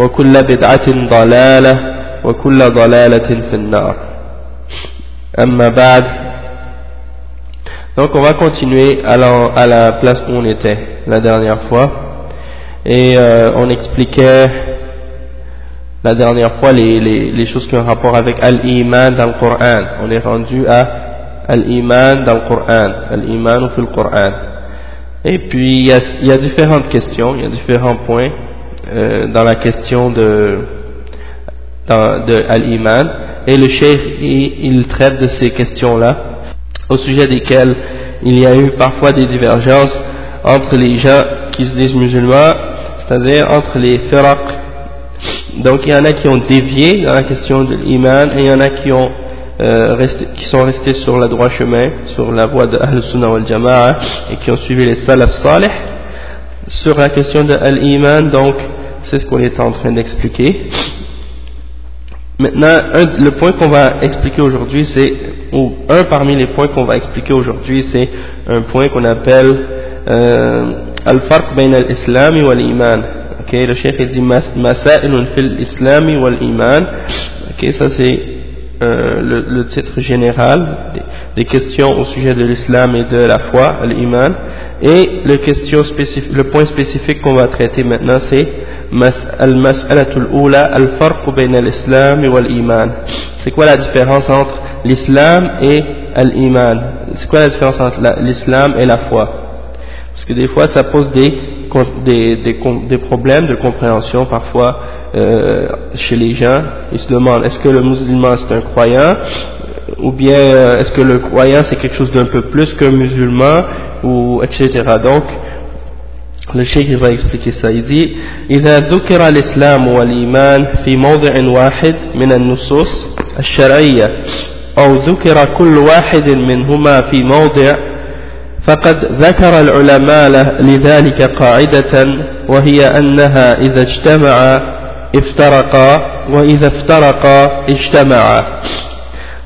وكل بدعة ضلالة وكل ضلالة في النار أما بعد donc on va continuer à la, à la place où on était la dernière fois et euh, on expliquait la dernière fois les, les, les choses qui ont rapport avec Al-Iman dans le Coran. On est rendu à Al-Iman dans le Coran, Al-Iman ou fil Coran. Et puis il y, a, il y a différentes questions, il y a différents points euh, dans la question de, dans, de Al-Iman. Et le cheikh, il, traite de ces questions-là, au sujet desquelles il y a eu parfois des divergences entre les gens qui se disent musulmans, c'est-à-dire entre les firaq donc il y en a qui ont dévié dans la question de l'iman et il y en a qui, ont, euh, resté, qui sont restés sur le droit chemin, sur la voie de Ahl Sunnah wal Jama'a et qui ont suivi les salaf salih. Sur la question de l'iman, donc c'est ce qu'on est en train d'expliquer. Maintenant, le point qu'on va expliquer aujourd'hui, c'est, ou un parmi les points qu'on va expliquer aujourd'hui, c'est un point qu'on appelle euh, Al-Farq bain al-Islam wal iman Ok, le chef il dit Masailun fil Islam wal Iman. Ok, ça c'est euh, le, le, titre général des, des, questions au sujet de l'islam et de la foi, l'iman. Et le, question le point spécifique qu'on va traiter maintenant c'est C'est quoi la différence entre l'islam et l'iman C'est quoi la différence entre l'islam et la foi? Parce que des fois ça pose des des, des, problèmes de compréhension parfois euh, chez les gens. Ils se demandent est-ce que le musulman c'est un croyant? Ou bien euh, est-ce que le croyant c'est quelque chose d'un peu plus qu'un musulman? Ou etc. Donc le cheikh va expliquer ça. Il dit إذا ذكر الإسلام والإيمان في موضع واحد من النصوص الشرعية أو ذكر كل واحد منهما في موضع فقد ذكر العلماء لذلك قاعدة وهي أنها إذا اجتمعا افترقا وإذا افترقا اجتمعا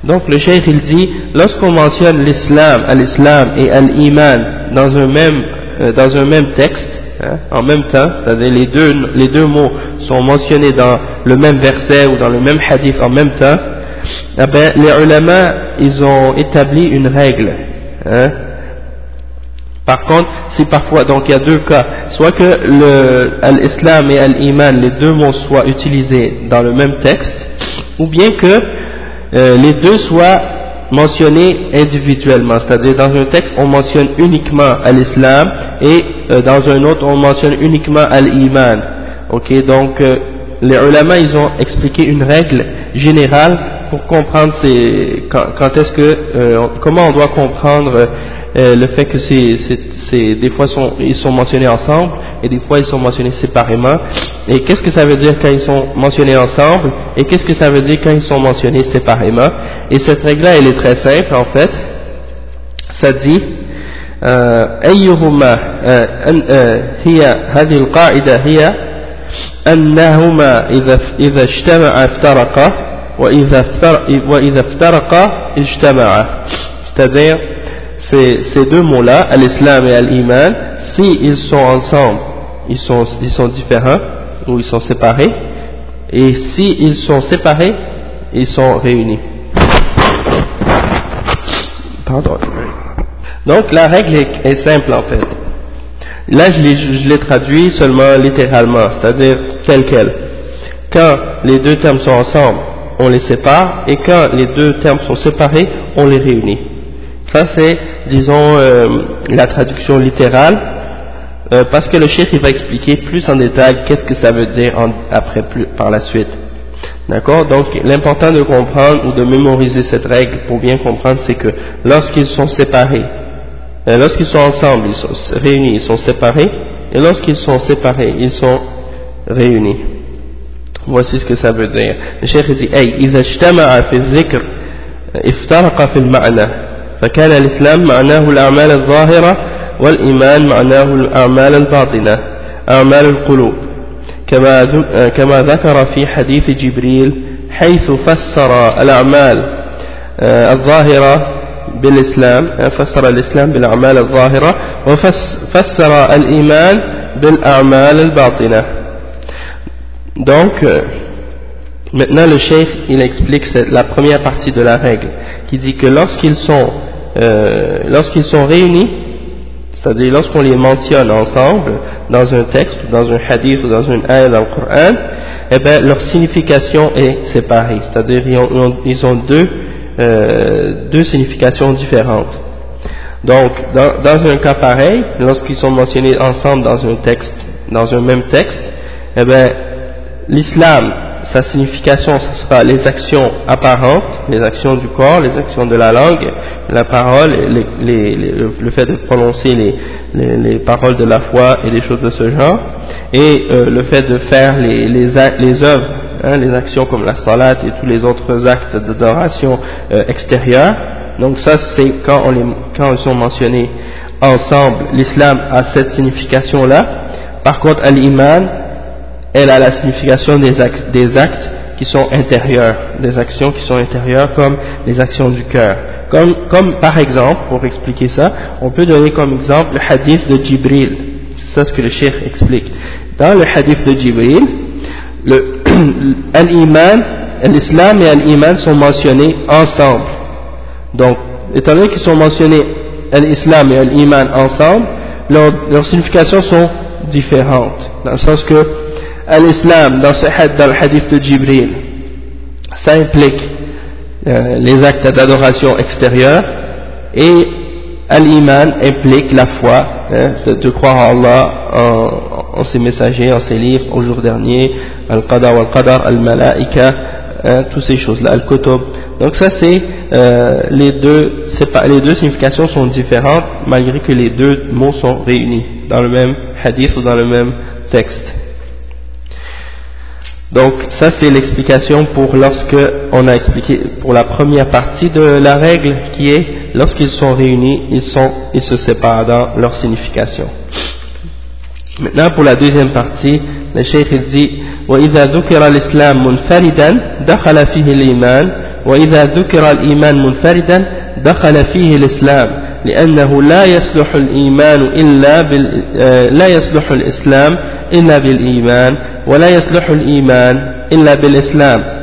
Donc le cheikh il dit, lorsqu'on mentionne l'islam, l'islam et l'iman dans un même euh, dans un même texte, hein, en même temps, c'est-à-dire les deux les deux mots sont mentionnés dans le même verset ou dans le même hadith en même temps, eh ben, les ulama ils ont établi une règle. Hein, par contre, si parfois, donc il y a deux cas, soit que l'islam et l'iman, les deux mots soient utilisés dans le même texte, ou bien que euh, les deux soient mentionnés individuellement, c'est-à-dire dans un texte on mentionne uniquement l'islam et euh, dans un autre on mentionne uniquement l'iman. Ok, donc euh, les ulama ils ont expliqué une règle générale pour comprendre ces, quand, quand est-ce que, comment on doit comprendre euh, le fait que c'est, c'est, des fois sont, ils sont mentionnés ensemble et des fois ils sont mentionnés séparément. Et qu'est-ce que ça veut dire quand ils sont mentionnés ensemble et qu'est-ce que ça veut dire quand ils sont mentionnés séparément Et cette règle-là, elle est très simple en fait. Ça dit أيهما هي هذه القاعدة هي أنهما إذا إذا اجتمعا افترقا c'est-à-dire ces, deux mots-là, l'islam et l'iman, s'ils sont ensemble, ils sont, ils sont différents ou ils sont séparés, et s'ils sont séparés, ils sont réunis. Pardon. Donc la règle est, simple en fait. Là je l'ai traduit seulement littéralement, c'est-à-dire tel quel. Quand les deux termes sont ensemble, on les sépare, et quand les deux termes sont séparés, on les réunit. Ça c'est, disons, euh, la traduction littérale, euh, parce que le chef il va expliquer plus en détail qu'est-ce que ça veut dire après par la suite. D'accord? Donc l'important de comprendre ou de mémoriser cette règle pour bien comprendre, c'est que lorsqu'ils sont séparés, euh, lorsqu'ils sont ensemble, ils sont réunis, ils sont séparés, et lorsqu'ils sont séparés, ils sont réunis. Voici ce que ça veut dire. Le cheikh dit أي إذا اجتمع في الذكر افترق في المعنى فكان الإسلام معناه الأعمال الظاهرة والإيمان معناه الأعمال الباطنة أعمال القلوب كما كما ذكر في حديث جبريل حيث فسر الأعمال الظاهرة بالإسلام فسر الإسلام بالأعمال الظاهرة وفسر الإيمان بالأعمال الباطنة Donc, euh, maintenant le cheikh, il explique la première partie de la règle, qui dit que lorsqu'ils sont, euh, lorsqu'ils sont réunis, c'est-à-dire lorsqu'on les mentionne ensemble, dans un texte, dans un hadith ou dans une ayah dans le Coran, eh bien, leur signification est séparée, c'est-à-dire ils ont, deux, euh, deux significations différentes. Donc, dans, dans un cas pareil, lorsqu'ils sont mentionnés ensemble dans un texte, dans un même texte, eh bien, l'islam, sa signification, ce sera les actions apparentes, les actions du corps, les actions de la langue, la parole, le fait de prononcer les, paroles de la foi et des choses de ce genre, et euh, le fait de faire les, les, œuvres, hein, les actions comme la salat et tous les autres actes d'adoration euh, extérieure. Donc ça, c'est quand, ils sont mentionnés ensemble, l'islam a cette signification-là. Par contre, al-iman, elle a la signification des actes, qui sont intérieurs, des actions qui sont intérieures comme les actions du cœur. Comme, par exemple, pour expliquer ça, on peut donner comme exemple le hadith de Jibril. C'est ça ce que le cheikh explique. Dans le hadith de Jibril, l'islam et l'iman sont mentionnés ensemble. Donc, étant donné qu'ils sont mentionnés l'islam et l'iman ensemble, leurs significations sont différentes. Dans le sens que l'islam dans, dans le hadith de Jibril, ça implique euh, les actes d'adoration extérieure et l'iman implique la foi, hein, de, croire en Allah, en, ses messagers, en ses livres, au jour dernier, al-qadar wal-qadar, al-malaika, hein, toutes ces choses-là, al-kutub. Donc ça c'est euh, les deux les deux significations sont différentes malgré que les deux mots sont réunis dans le même hadith ou dans le même texte. Donc ça c'est l'explication pour lorsque on a expliqué pour la première partie de la règle qui est lorsqu'ils sont réunis ils sont ils se séparent dans leur signification. Maintenant pour la deuxième partie le cheikh il dit وإذا ذكر الإسلام منفردا دخل فيه الإيمان وإذا ذكر الإيمان منفردا دخل فيه الإسلام لأنه لا يصلح الإيمان إلا بال... لا يصلح الإسلام إلا بالإيمان ولا يصلح الإيمان إلا بالإسلام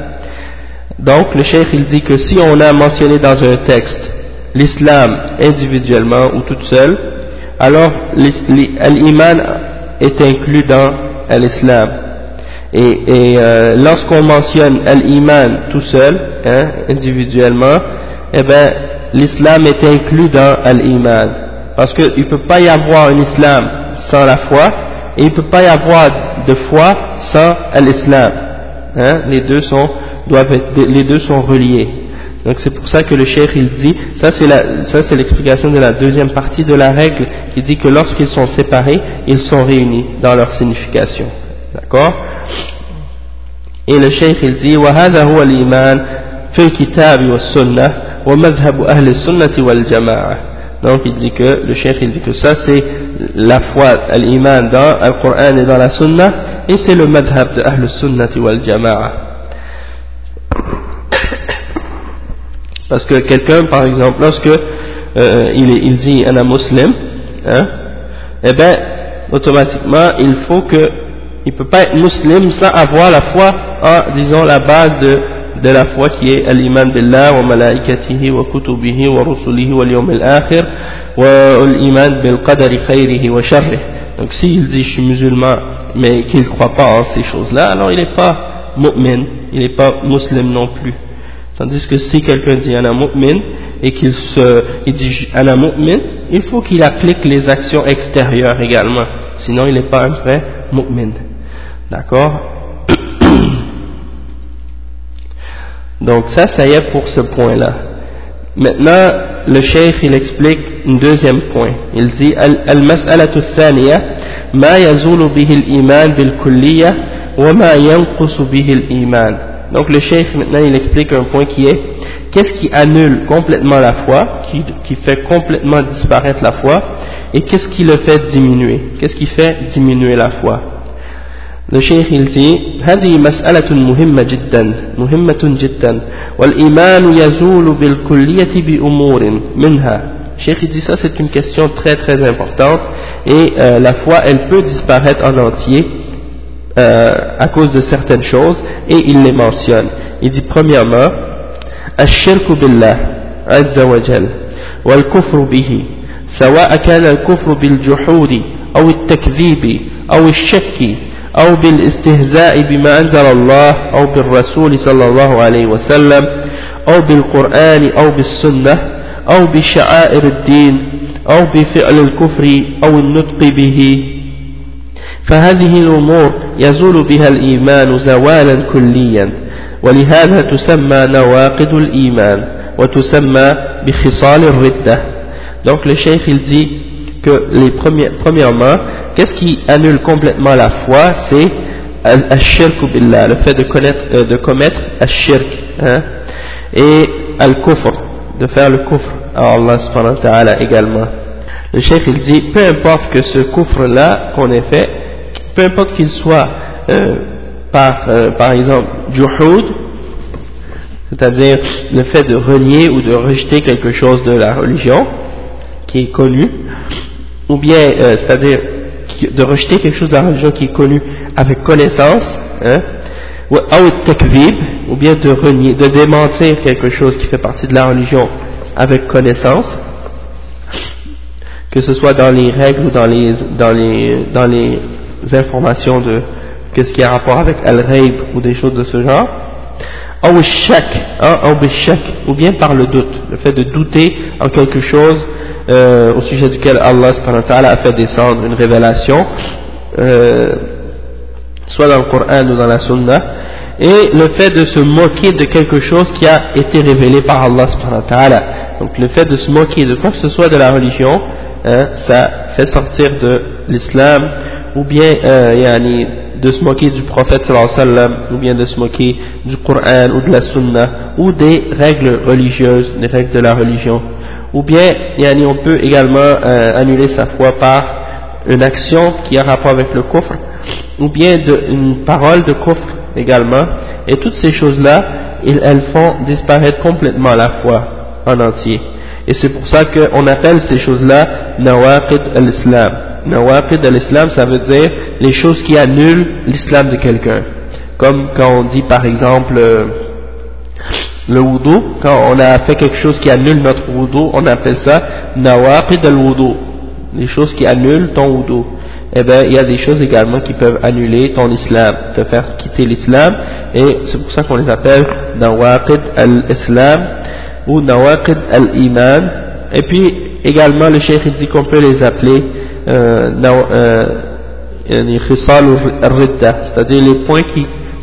donc le cheikh il dit que si on a mentionné dans un texte l'islam individuellement ou toute seule alors l'iman est inclus dans l'islam et, et euh, lorsqu'on mentionne l'iman tout seul hein, individuellement eh ben l'islam est inclus dans l'iman. Parce qu'il ne peut pas y avoir un islam sans la foi, et il ne peut pas y avoir de foi sans l'islam. Hein? Les, deux sont, doivent être, les deux sont reliés. Donc c'est pour ça que le cheikh il dit, ça c'est l'explication de la deuxième partie de la règle, qui dit que lorsqu'ils sont séparés, ils sont réunis dans leur signification. D'accord Et le cheikh il dit, وَهَذَا هُوَ الْإِيمَانِ فِي الْكِتَابِ وَالسُّنَّةِ donc il dit que le cheikh il dit que ça c'est la foi l'iman dans le Coran et dans la sunna et c'est le madhab de Ahl Sunnati wal Jama'a. Parce que quelqu'un, par exemple, lorsque euh, il, il, dit un muslim, hein, eh bien, automatiquement, il faut que, il peut pas être musulman sans avoir la foi en, disons, la base de, de la foi qui est l'iman billah wa malaikatihi wa kutubihi wa rusulihi wa yawm al-akhir wa l'iman bil qadari khayrihi wa sharrihi. Donc s'il dit je suis musulman mais qu'il ne croit pas en ces choses-là, alors il n'est pas mu'min, il n'est pas musulman non plus. Tandis que si quelqu'un dit ana mu'min et qu'il se, il dit il faut qu'il applique les actions extérieures également. Sinon il n'est pas un vrai mu'min. D'accord? Donc ça, ça y est pour ce point-là. Maintenant, le cheikh il explique un deuxième point. Il dit yanqusu bihi al-iman. Donc le cheikh maintenant il explique un point qui est qu'est-ce qui annule complètement la foi, qui, qui fait complètement disparaître la foi, et qu'est-ce qui le fait diminuer? Qu'est-ce qui fait diminuer la foi? الشيخ يلتي هذه مسألة مهمة جدا مهمة جدا والإيمان يزول بالكلية بأمور منها Cheikh dit ça c'est une question très très importante et euh, la foi elle peut disparaître en entier euh, à cause de certaines choses et il les mentionne. Il dit premièrement الشرك بالله عز وجل والكفر به سواء كان الكفر بالجحود أو التكذيب أو الشك أو بالاستهزاء بما أنزل الله أو بالرسول صلى الله عليه وسلم أو بالقرآن أو بالسنة أو بشعائر الدين أو بفعل الكفر أو النطق به. فهذه الأمور يزول بها الإيمان زوالا كليا ولهذا تسمى نواقض الإيمان وتسمى بخصال الردة. Donc le cheikh il dit que les premiers, premièrement qu'est-ce qui annule complètement la foi C'est billah, le fait de, connaître, euh, de commettre al-shirk, hein, et al-kufr, de faire le kufr à Allah subhanahu wa ta'ala également. Le cheikh il dit, peu importe que ce kufr-là qu'on ait fait, peu importe qu'il soit euh, par, euh, par exemple, juhud, c'est-à-dire le fait de renier ou de rejeter quelque chose de la religion qui est connu, ou bien, c'est-à-dire de rejeter quelque chose de la religion qui est connu avec connaissance, hein, ou bien de renier, de démentir quelque chose qui fait partie de la religion avec connaissance, que ce soit dans les règles ou dans les, dans les, dans les informations de qu'est-ce qui a rapport avec al-raib ou des choses de ce genre, hein, ou bien par le doute, le fait de douter en quelque chose euh, au sujet duquel Allah a fait descendre une révélation, euh, soit dans le Coran ou dans la Sunna, et le fait de se moquer de quelque chose qui a été révélé par Allah Donc le fait de se moquer de quoi que ce soit de la religion, hein, ça fait sortir de l'islam, ou bien euh, de se moquer du prophète sallam, ou bien de se moquer du Coran ou de la Sunna, ou des règles religieuses, des règles de la religion ou bien on peut également euh, annuler sa foi par une action qui a rapport avec le coffre, ou bien une parole de coffre également, et toutes ces choses-là, elles font disparaître complètement la foi en entier. Et c'est pour ça qu'on appelle ces choses-là nawaqid al-islam. Nawaqid al-islam, ça veut dire les choses qui annulent l'islam de quelqu'un. Comme quand on dit par exemple... Euh, le wudu, quand on a fait quelque chose qui annule notre wudu, on appelle ça nawaqid al-wudu, les choses qui annulent ton wudu. Eh bien, il y a des choses également qui peuvent annuler ton islam, te faire quitter l'islam, et c'est pour ça qu'on les appelle nawaqid al-islam ou nawaqid al-iman. Et puis, également, le cheikh dit qu'on peut les appeler euh, euh, c'est-à-dire les points qui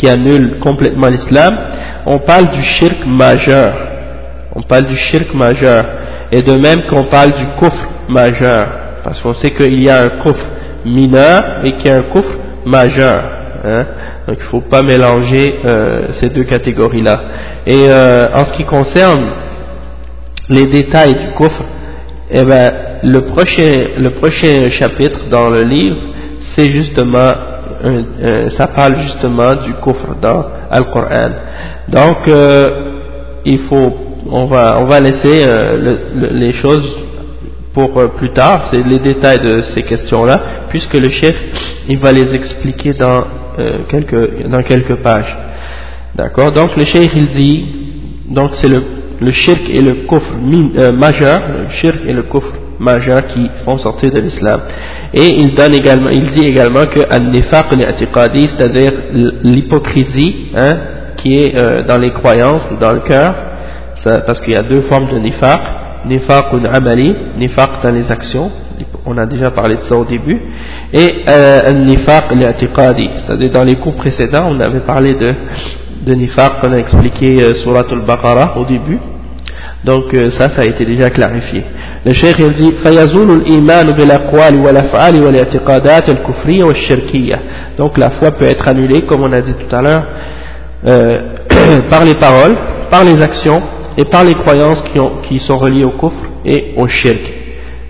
qui annule complètement l'islam, on parle du shirk majeur. on parle du shirk majeur, et de même qu'on parle du kufr majeur, parce qu'on sait qu'il y a un kufr mineur et qu'il y a un kufr majeur. Hein. Donc il ne faut pas mélanger euh, ces deux catégories-là. Et euh, en ce qui concerne les détails du kufr, eh ben, le, prochain, le prochain chapitre dans le livre, c'est justement, ça parle justement du kufr dans Al-Qur'an. Donc, euh, il faut, on va, on va laisser euh, les choses pour euh, plus tard, c'est les détails de ces questions-là, puisque le chef, il va les expliquer dans, quelques, dans quelques pages. D'accord? Donc, le chef, il dit, donc c'est le, le shirk et le kufr majeur, le shirk et le kufr majeur qui font sortir de l'islam. Et il donne également, il dit également que al-nifaq al c'est-à-dire l'hypocrisie, hein, qui est euh, dans les croyances ou dans le cœur, parce qu'il y a deux formes de nifaq, nifaq ou amali, nifaq dans les actions, on a déjà parlé de ça au début, et euh, al-nifaq al-i'tiqadi, c'est-à-dire dans les cours précédents, on avait parlé de, de nifaq qu'on a expliqué euh, sur al-Baqarah au début, donc euh, ça, ça a été déjà clarifié. Le cheikh il dit فَيَزُولُ الْإِيمَانُ بِالْأَقْوَالِ وَالْأَفْعَالِ وَالْإِعْتِقَادَاتِ الْكُفْرِيَّةِ وَالشِّرْكِيَّةِ Donc la foi peut être annulée, comme on a dit tout à l'heure, euh, par les paroles, par les actions et par les croyances qui, ont, qui sont reliées au kufr et au shirk.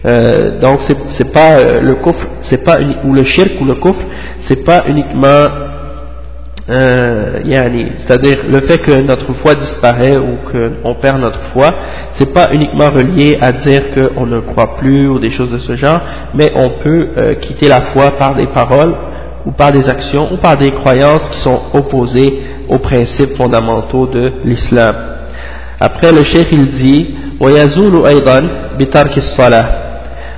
Euh, donc c'est pas euh, le kufr, c'est pas ou le shirk ou le kufr, c'est pas uniquement euh, c'est-à-dire le fait que notre foi disparaît ou qu'on perd notre foi, c'est pas uniquement relié à dire qu'on ne croit plus ou des choses de ce genre, mais on peut euh, quitter la foi par des paroles ou par des actions ou par des croyances qui sont opposées aux principes fondamentaux de l'islam. Après le chef il dit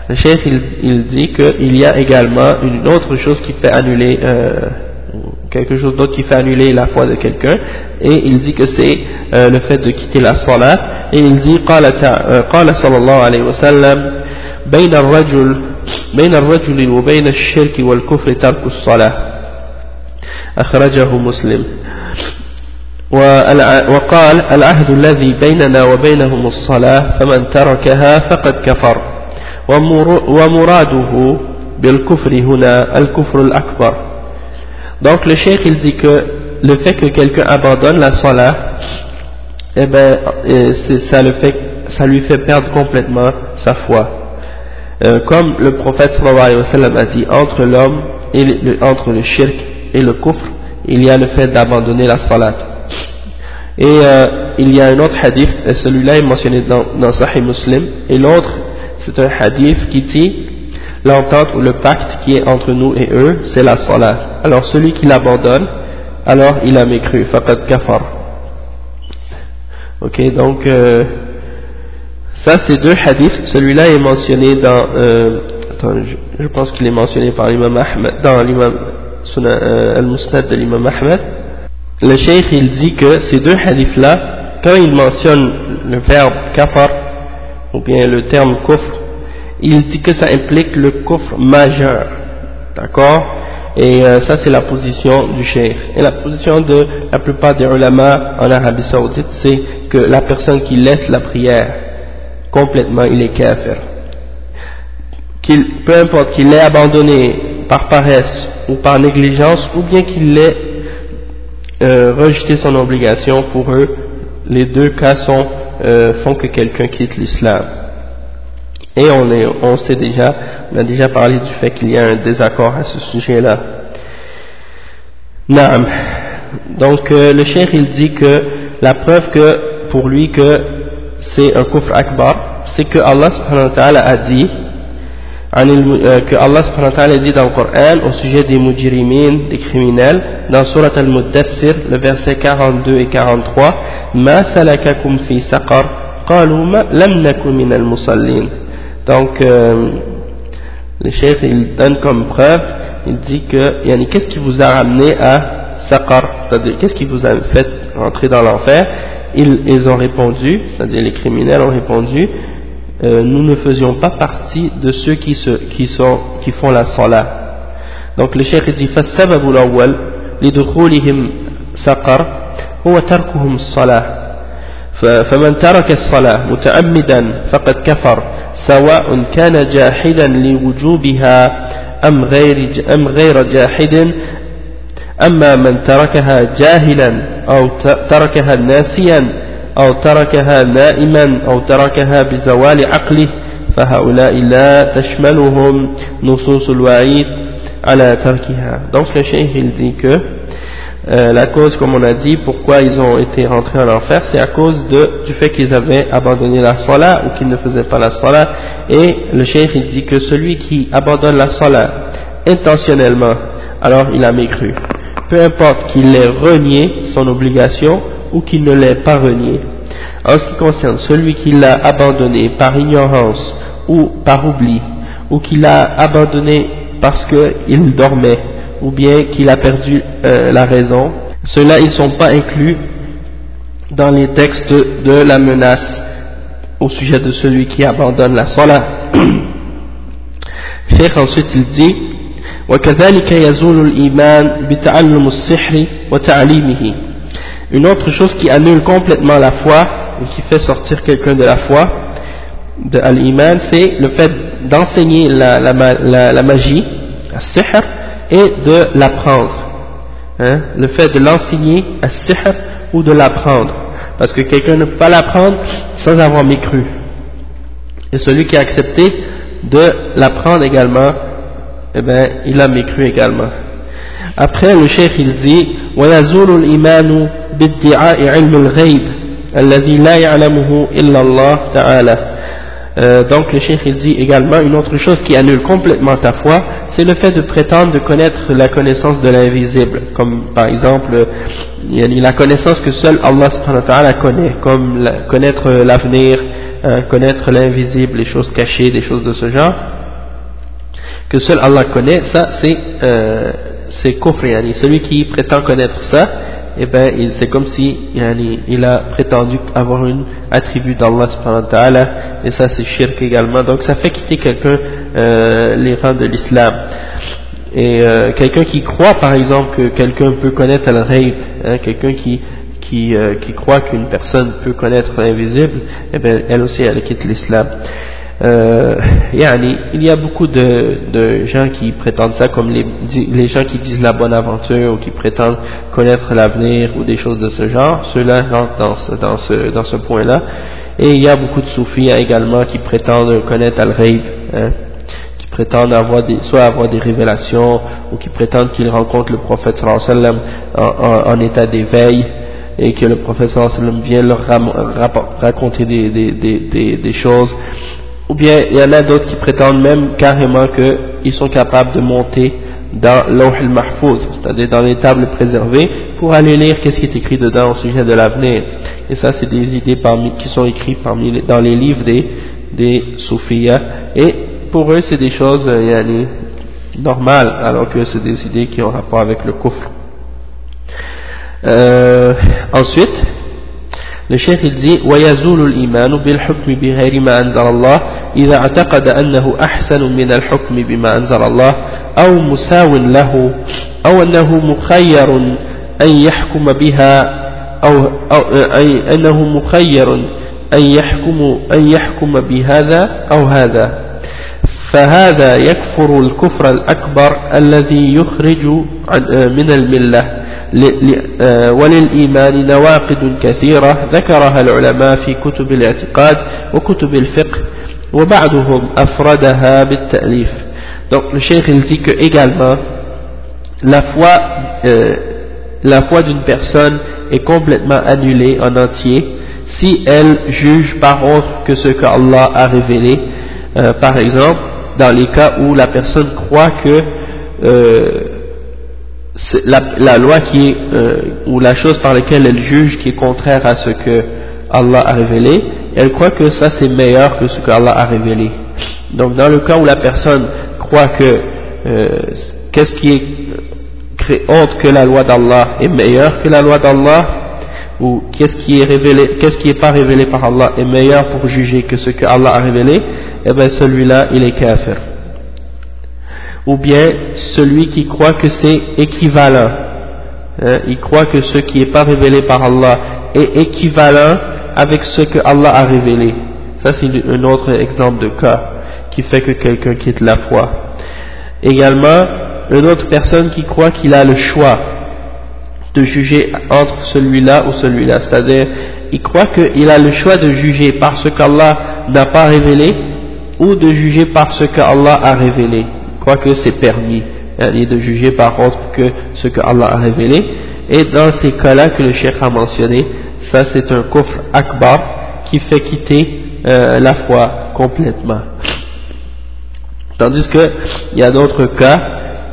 le chef il, il dit qu'il y a également une autre chose qui fait annuler euh, quelque chose d'autre qui fait annuler la foi de quelqu'un et il dit que c'est euh, le fait de quitter la salat et il dit قال, قال صلى الله عليه وسلم بين الرجل بين الرجل وبين الشرك والكفر ترك الصلاة أخرجه مسلم وقال العهد الذي بيننا وبينهم الصلاة فمن تركها فقد كفر ومراده بالكفر هنا الكفر الأكبر Donc le cheikh il dit que le fait que quelqu'un abandonne la salah, eh ben, euh, ça, le fait, ça lui fait perdre complètement sa foi. Euh, comme le prophète sallallahu alayhi wa sallam a dit, entre l'homme et le, entre le shirk et le kufr, il y a le fait d'abandonner la salat. Et euh, il y a un autre hadith, et celui-là est mentionné dans, dans Sahih Muslim, et l'autre, c'est un hadith qui dit l'entente ou le pacte qui est entre nous et eux, c'est la salat. Alors celui qui l'abandonne, alors il a mécru, faqad kafar. Ok, donc euh, ça c'est deux hadiths. Celui-là est mentionné dans, euh, attends, je, pense qu'il est mentionné par l'imam Ahmed, dans l'imam euh, al-Musnad de l'imam Ahmed. Le cheikh il dit que ces deux hadiths-là, quand il mentionne le verbe kafar, ou bien le terme kufr, il dit que ça implique le coffre majeur. D'accord? Et euh, ça, c'est la position du cheikh. Et la position de la plupart des ulama en Arabie Saoudite, c'est que la personne qui laisse la prière complètement, il est kafir. Qu'il, peu importe qu'il l'ait abandonné par paresse ou par négligence, ou bien qu'il ait euh, rejeté son obligation, pour eux, les deux cas sont, euh, font que quelqu'un quitte l'islam. Et on, est, on sait déjà, on a déjà parlé du fait qu'il y a un désaccord à ce sujet-là. Naam. Donc euh, le cheikh il dit que la preuve que pour lui que c'est un kufr akbar, c'est que Allah subhanahu wa ta'ala a dit euh, que Allah subhanahu wa ta'ala dit dans le Coran au sujet des mujrimin, des criminels, dans Surat al-Muddassir, le verset 42 et 43, Ma salakakum fi saqar, qalu lam nakum al-musallin. Donc, euh, le chef, il donne comme preuve, il dit que, yani, qu'est-ce qui vous a ramené à Saqar C'est-à-dire, qu'est-ce qui vous a fait entrer dans l'enfer ils, ils, ont répondu, c'est-à-dire les criminels ont répondu, euh, nous ne faisions pas partie de ceux qui, se, qui, sont, qui font la salat. Donc le cheikh dit, فَالسَّبَبُ الْأَوَّلِ لِدُخُولِهِمْ سَقَرْ هو تركهم الصلاة فمن ترك الصلاة متعمدا فقد كفر سواء كان جاحدا لوجوبها أم غير, أم غير جاحد أما من تركها جاهلا أو تركها ناسيا أو تركها نائما أو تركها بزوال عقله فهؤلاء لا تشملهم نصوص الوعيد على تركها. Donc le cheikh il dit que euh, la cause comme on a dit pourquoi ils ont été rentrés en enfer c'est à cause du fait qu'ils avaient abandonné la salat ou qu'ils ne faisaient pas la salat et le cheikh il dit que celui qui abandonne la salat intentionnellement alors il a mécru peu importe qu'il ait renié son obligation ou qu'il ne l'ait pas renié. En ce qui concerne celui qui l'a abandonné par ignorance ou par oubli, ou qui l'a abandonné parce qu'il dormait, ou bien qu'il a perdu euh, la raison, ceux-là ils ne sont pas inclus dans les textes de la menace au sujet de celui qui abandonne la salat. Cheikh ensuite il dit وكذلك يزول الإيمان بتعلم السحر وتعليمه une autre chose qui annule complètement la foi et qui fait sortir quelqu'un de la foi de l'iman c'est le fait d'enseigner la, la, la, la, magie sihr et de l'apprendre hein? le fait de l'enseigner à sihr ou de l'apprendre parce que quelqu'un ne peut pas l'apprendre sans avoir mécru et celui qui a accepté de l'apprendre également eh ben, il a mécru également. Après, le cheikh il dit ويزول الإيمان بادعاء علم الغيب الذي لا يعلمه إلا الله تعالى euh, donc le cheikh il dit également une autre chose qui annule complètement ta foi, c'est le fait de prétendre de connaître la connaissance de l'invisible, comme par exemple la connaissance que seul Allah subhanahu wa connaît, comme connaître l'avenir, euh, connaître l'invisible, les choses cachées, des choses de ce genre que seul Allah connaît, ça c'est euh, c'est Celui qui prétend connaître ça, eh ben c'est comme si il a prétendu avoir un attribut d'Allah et ça c'est shirk également. Donc ça fait quitter quelqu'un euh, les rangs de l'islam. Et euh, quelqu'un qui croit par exemple que quelqu'un peut connaître al hein, quelqu'un qui qui, euh, qui croit qu'une personne peut connaître l'invisible, eh ben elle aussi elle quitte l'islam. Euh, il y a beaucoup de, gens qui prétendent ça comme les, gens qui disent la bonne aventure ou qui prétendent connaître l'avenir ou des choses de ce genre, ceux-là rentrent dans ce, point-là. Et il y a beaucoup de soufis également qui prétendent connaître Al-Ghaib, hein, qui prétendent avoir des, soit avoir des révélations ou qui prétendent qu'ils rencontrent le prophète sallam en, en, en état d'éveil et que le prophète sallam vient leur raconter des, des, des choses ou bien il y en a d'autres qui prétendent même carrément qu'ils sont capables de monter dans l'Awh al-Mahfouz, c'est-à-dire dans les tables préservées, pour aller lire qu'est-ce qui est écrit dedans au sujet de l'avenir. Et ça, c'est des idées qui sont écrites dans les livres des, des Et pour eux, c'est des choses euh, normales, alors que c'est des idées qui ont rapport avec le kufr. Euh, ensuite, le cheikh il dit ويزول الإيمان بالحكم بغير ما أنزل الله إذا اعتقد أنه أحسن من الحكم بما أنزل الله أو مساو له أو أنه مخير أن يحكم بها أو, أو أي أنه مخير أن يحكم أن يحكم بهذا أو هذا فهذا يكفر الكفر الأكبر الذي يخرج من الملة وللإيمان نواقد كثيرة ذكرها العلماء في كتب الاعتقاد وكتب الفقه وبعضهم أفردها بالتأليف donc le cheikh il dit que également la foi euh, la foi d'une personne est complètement annulée en entier si elle juge par autre que ce que Allah a révélé euh, par exemple dans les cas où la personne croit que euh, la, loi qui est, euh, ou la chose par laquelle elle juge qui est contraire à ce que Allah a révélé, elle croit que ça c'est meilleur que ce que Allah a révélé. Donc dans le cas où la personne croit que euh, qu'est-ce qui est autre que la loi d'Allah est meilleur que la loi d'Allah, ou qu'est-ce qui est révélé, qu'est-ce qui est pas révélé par Allah est meilleur pour juger que ce que Allah a révélé, eh bien celui-là il est kafir ou bien celui qui croit que c'est équivalent. Hein, il croit que ce qui n'est pas révélé par Allah est équivalent avec ce que Allah a révélé. Ça c'est un autre exemple de cas qui fait que quelqu'un quitte la foi. Également, une autre personne qui croit qu'il a le choix de juger entre celui-là ou celui-là. C'est-à-dire, il croit qu'il a le choix de juger par ce qu'Allah n'a pas révélé ou de juger par ce qu'Allah a révélé. Il croit que c'est permis de juger par autre que ce que Allah a révélé. Et dans ces cas-là que le cheikh a mentionné, ça c'est un kufr akbar qui fait quitter euh, la foi complètement. Tandis qu'il y a d'autres cas,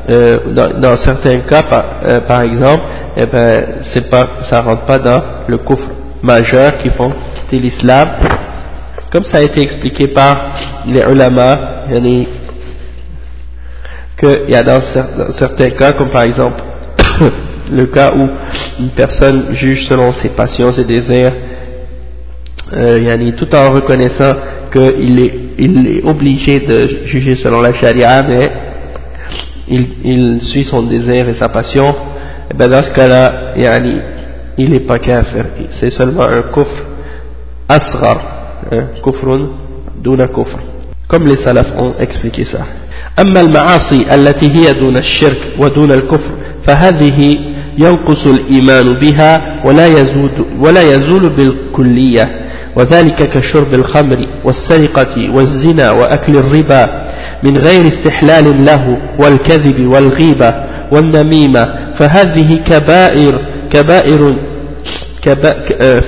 euh, dans, certains cas par, euh, par exemple, eh ben, pas, ça rentre pas dans le kufr majeur qui font quitter l'islam, comme ça a été expliqué par les ulama, il y a dans certains cas, comme par exemple le cas où une personne juge selon ses passions, ses désirs, euh, tout en reconnaissant qu'il est, il est obligé de juger selon la charia, mais il, suit son désir et sa passion, et ben dans ce cas-là, il n'est pas kafir, c'est seulement un kufr asghar, hein, kufrun duna kufr, comme les salafs ont expliqué ça. أما المعاصي التي هي دون الشرك ودون الكفر فهذه ينقص الإيمان بها ولا يزول, ولا يزول بالكلية وذلك كشرب الخمر والسرقة والزنا وأكل الربا من غير استحلال له والكذب والغيبة والنميمة فهذه كبائر كبائر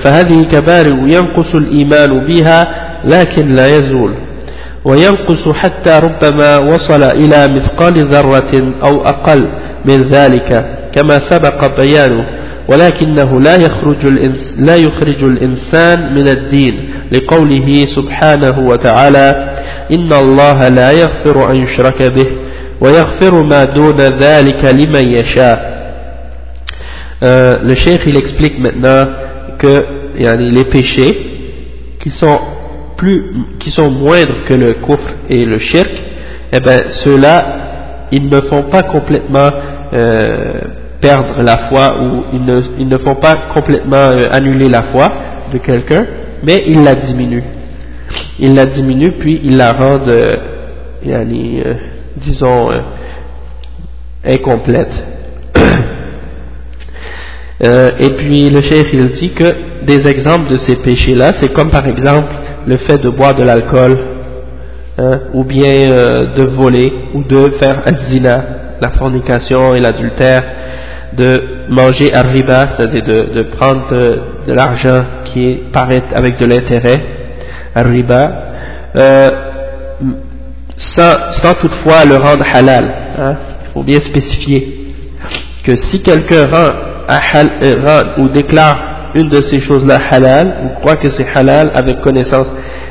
فهذه كبائر ينقص الإيمان بها لكن لا يزول. وينقص حتى ربما وصل إلى مثقال ذرة أو أقل من ذلك كما سبق بيانه. ولكنه لا يخرج, لا يخرج الإنسان من الدين لقوله سبحانه وتعالى إن الله لا يغفر أن يشرك به ويغفر ما دون ذلك لمن يشاء. Euh, le cheikh il explique maintenant que yani, les péchés qui sont qui sont moindres que le kufr et le shirk eh ben ceux-là ils ne font pas complètement euh, perdre la foi ou ils ne, ils ne font pas complètement euh, annuler la foi de quelqu'un, mais ils la diminuent. Ils la diminuent puis ils la rendent, euh, disons, incomplète. et puis le chef il dit que des exemples de ces péchés-là, c'est comme par exemple le fait de boire de l'alcool, hein, ou bien de voler, ou de faire zina, la fornication et l'adultère, de manger à c'est-à-dire de, de, prendre de, l'argent qui paraît avec de l'intérêt, à euh, sans, sans, toutefois le rendre halal. Hein. Il faut bien spécifier que si quelqu'un rend, euh, rend, ou déclare une de ces choses-là halal, ou croit que c'est halal avec connaissance,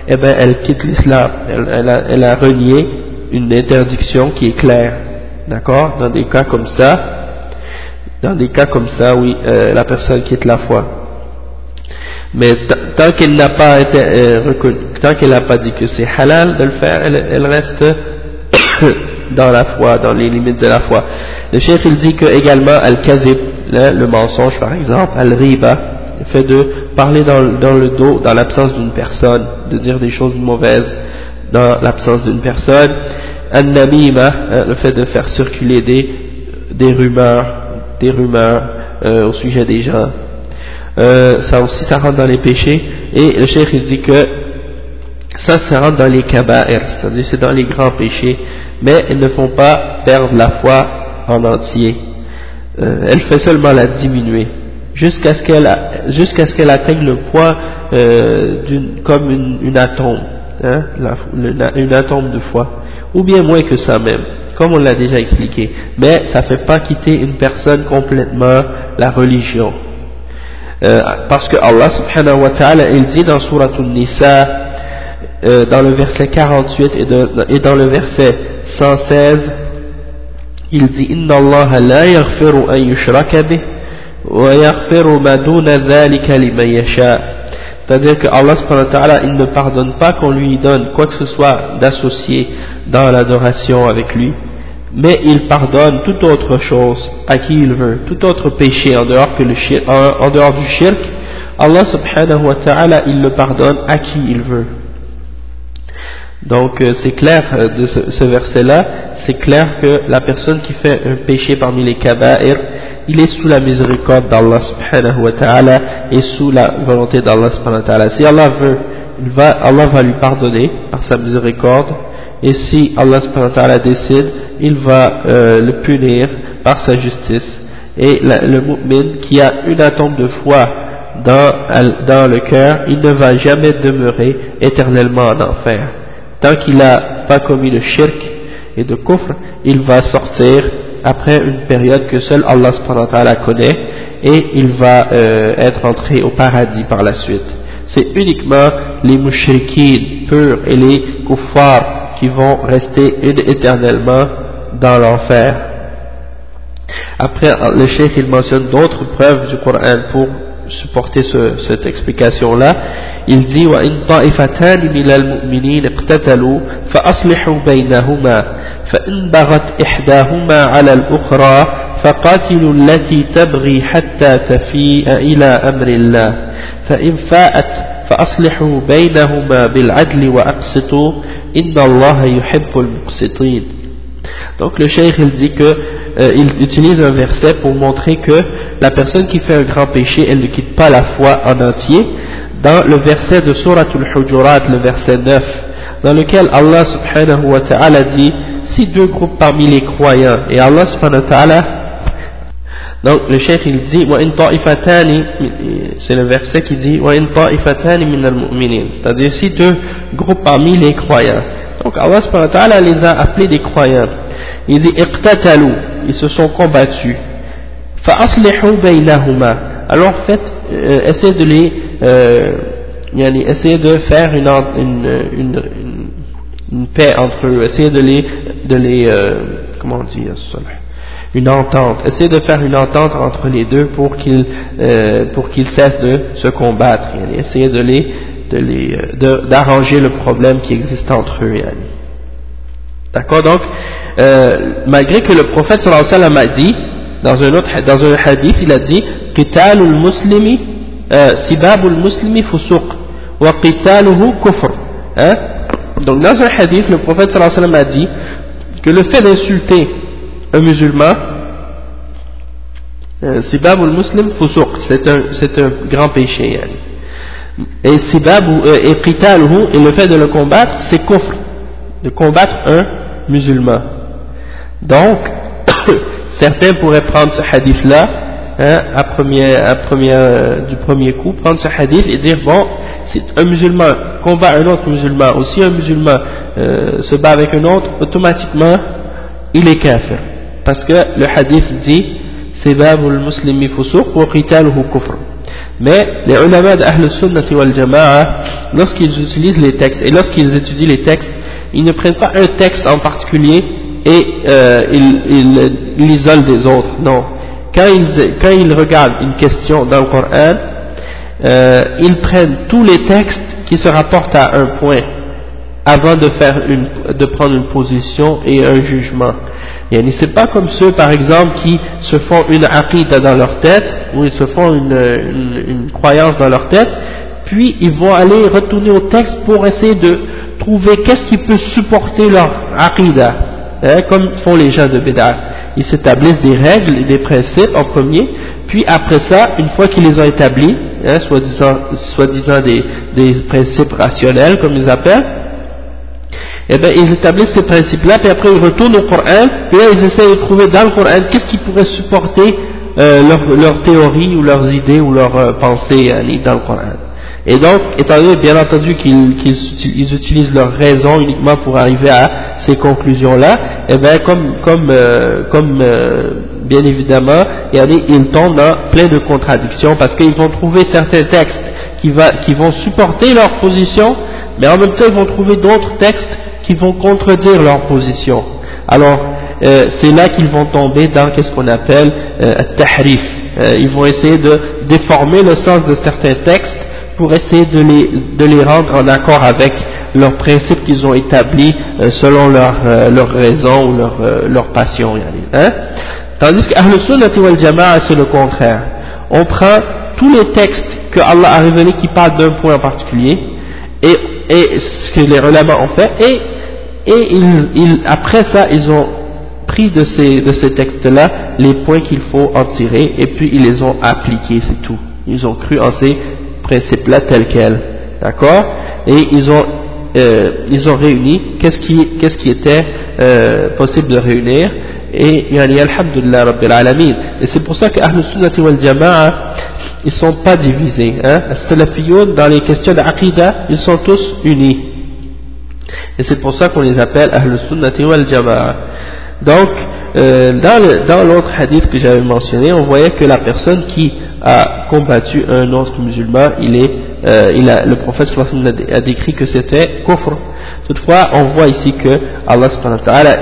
eh bien elle quitte l'islam, elle, elle, a, elle a renié une interdiction qui est claire. D'accord? Dans des cas comme ça, dans des cas comme ça, oui, euh, la personne quitte la foi. Mais tant qu'elle n'a pas été euh, tant qu'elle n'a pas dit que c'est halal de le faire, elle, reste dans la foi, dans les limites de la foi. Le chef il dit que également al-kazib, le mensonge par exemple, al-riba, fait de parler dans, dans le dos, dans l'absence d'une personne, de dire des choses mauvaises dans l'absence d'une personne, al-namima, hein, le fait de faire circuler des, des rumeurs des rumeurs euh, au sujet des gens. Euh, ça aussi, ça rentre dans les péchés. Et le cheikh il dit que ça, ça rentre dans les kaba'ir, c'est-à-dire c'est dans les grands péchés, mais elles ne font pas perdre la foi en entier. Euh, elle fait seulement la diminuer jusqu'à ce qu'elle jusqu'à ce qu'elle atteigne le poids comme une, une atome, hein, une atome de foi, ou bien moins que ça même comme on l'a déjà expliqué. Mais ça ne fait pas quitter une personne complètement la religion. Euh, parce que Allah subhanahu wa ta'ala, il dit dans Surah An-Nisa, euh, dans le verset 48 et, et, dans le verset 116, il dit Inna Allah la yaghfiru an yushraka bih C'est-à-dire que Allah il ne pardonne pas qu'on lui donne quoi que ce soit d'associé dans l'adoration avec lui. Mais il pardonne toute autre chose à qui il veut, tout autre péché en dehors, que le dehors du shirk. Allah subhanahu wa ta'ala il le pardonne à qui il veut. Donc euh, c'est clair euh, de ce, verset là c'est clair que la personne qui fait un péché parmi les kaba'ir il est sous la miséricorde d'Allah et sous la volonté d'Allah subhanahu si Allah veut il va, Allah va lui pardonner par sa miséricorde. Et si Allah décide il va euh, le punir par sa justice. Et le mu'min qui a une atome de foi dans, dans le cœur, il ne va jamais demeurer éternellement en enfer. Tant qu'il n'a pas commis de shirk et de kufr, il va sortir après une période que seul Allah connaît et il va euh, être entré au paradis par la suite. C'est uniquement les mushrikines purs et les kuffars qui vont rester éternellement dans l'enfer. Après, le cheikh il mentionne d'autres preuves du Coran pour supporter ce, cette explication-là. Il dit وَإِن طَائِفَتَانِ مِنَ الْمُؤْمِنِينَ اقْتَتَلُوا فَأَصْلِحُوا بَيْنَهُمَا فَإِن بَغَتْ إِحْدَاهُمَا عَلَى الْأُخْرَى فَقَاتِلُوا التي تبغي حتى تفيء إلى أمر الله فإن فاءت فأصلحوا بينهما بالعدل وأقسطوا إن الله يحب المقسطين Donc le cheikh il dit que euh, il utilise un verset pour montrer que la personne qui fait un grand péché, elle ne quitte pas la foi en entier. Dans le verset de Surah Al-Hujurat, le verset 9, dans lequel Allah subhanahu wa ta'ala dit, si deux groupes parmi les croyants, et Allah subhanahu wa ta'ala, donc le cheikh il dit, c'est le verset qui dit, c'est-à-dire si deux groupes parmi les croyants. Donc Allah subhanahu les a appelés des croyants. Il dit, ils se sont combattus. Alors faites, euh, essayez de les, euh, essayez de faire une, une, une, paix entre eux, essayez de les, de les euh, comment dire, une entente, essayez de faire une entente entre les deux pour qu'ils euh, pour qu'ils cessent de se combattre, essayez de les d'arranger le problème qui existe entre eux. D'accord? Donc, euh, malgré que le prophète sallallahu alayhi wa sallam a dit, dans un dans un hadith, il a dit Qitalul muslimi, euh, sibabul muslimi fusuq, wa qitaluhu kufr. Hein? Donc, dans un hadith, le prophète sallallahu alayhi wa sallam a dit que le fait d'insulter un musulman, euh, sibabul muslim fusuq, c'est un grand péché. Et sibab et qitaluhu, et le fait de le combattre, c'est kufr, de combattre un musulman. Donc, certains pourraient prendre ce hadith-là, hein, à premier, euh, du premier coup, prendre ce hadith et dire, bon, si un musulman combat un autre musulman, ou si un musulman euh, se bat avec un autre, automatiquement, il est kafir. Parce que le hadith dit, Sebabul muslimi fusuq wa qitaluhu kufr. Mais les ulama d'Ahl sunnati wal lorsqu'ils utilisent les textes, et lorsqu'ils étudient les textes, ils ne prennent pas un texte en particulier et euh, ils l'isolent des autres. Non. Quand ils, quand ils regardent une question dans le Coran, euh, ils prennent tous les textes qui se rapportent à un point avant de, faire une, de prendre une position et un jugement. Et c'est pas comme ceux, par exemple, qui se font une aqidah dans leur tête, ou ils se font une, une, croyance dans leur tête, puis ils vont aller retourner au texte pour essayer de trouver qu'est-ce qui peut supporter leur aqidah, hein, comme font les gens de Bédar. Ils s'établissent des règles et des principes en premier, puis après ça, une fois qu'ils les ont établis, hein, soi-disant des, des principes rationnels, comme ils appellent, eh bien, ils établissent ces principes-là, puis après ils retournent au Coran, puis là ils essaient de trouver dans le Coran qu'est-ce qui pourrait supporter euh, leur, théorie ou leurs idées ou leurs euh, pensées euh, dans le Coran. Et donc, étant donné bien entendu qu'ils utilisent leur raison uniquement pour arriver à ces conclusions-là, eh bien, comme, comme, euh, comme euh, bien évidemment, ils tombent dans plein de contradictions parce qu'ils vont trouver certains textes qui, va, qui vont supporter leur position, mais en même temps, ils vont trouver d'autres textes qui vont contredire leur position. Alors, euh, c'est là qu'ils vont tomber dans qu'est-ce qu'on appelle euh, tahrif. ils vont essayer de déformer le sens de certains textes pour essayer de les, de les rendre en accord avec leurs principes qu'ils ont établis euh, selon leur, euh, leur raison ou leur, euh, leur passion. Hein? Tandis qu'Ahl Sunnah wal Jama'a c'est le contraire. On prend tous les textes que Allah a révélé qui parle d'un point en particulier, et, ce que les ulama ont fait, et, après ça, ils ont pris de ces, textes-là les points qu'il faut en tirer, et puis ils les ont appliqués, c'est tout. Ils ont cru en ces principes-là tels quels, d'accord? Et ils ont, euh, ils ont réuni qu'est-ce qui, qu'est-ce qui était euh, possible de réunir, et et c'est pour ça que Ahlus Sunnati wal Jama'a ils sont pas divisés hein. Les dans les questions d'aqidah ils sont tous unis. Et c'est pour ça qu'on les appelle Ahlus Sunnati wal Jama'a. Donc euh, dans l'autre hadith que j'avais mentionné on voyait que la personne qui a combattu un autre musulman il est euh, il a, le prophète a décrit que c'était kufr. Toutefois, on voit ici que Allah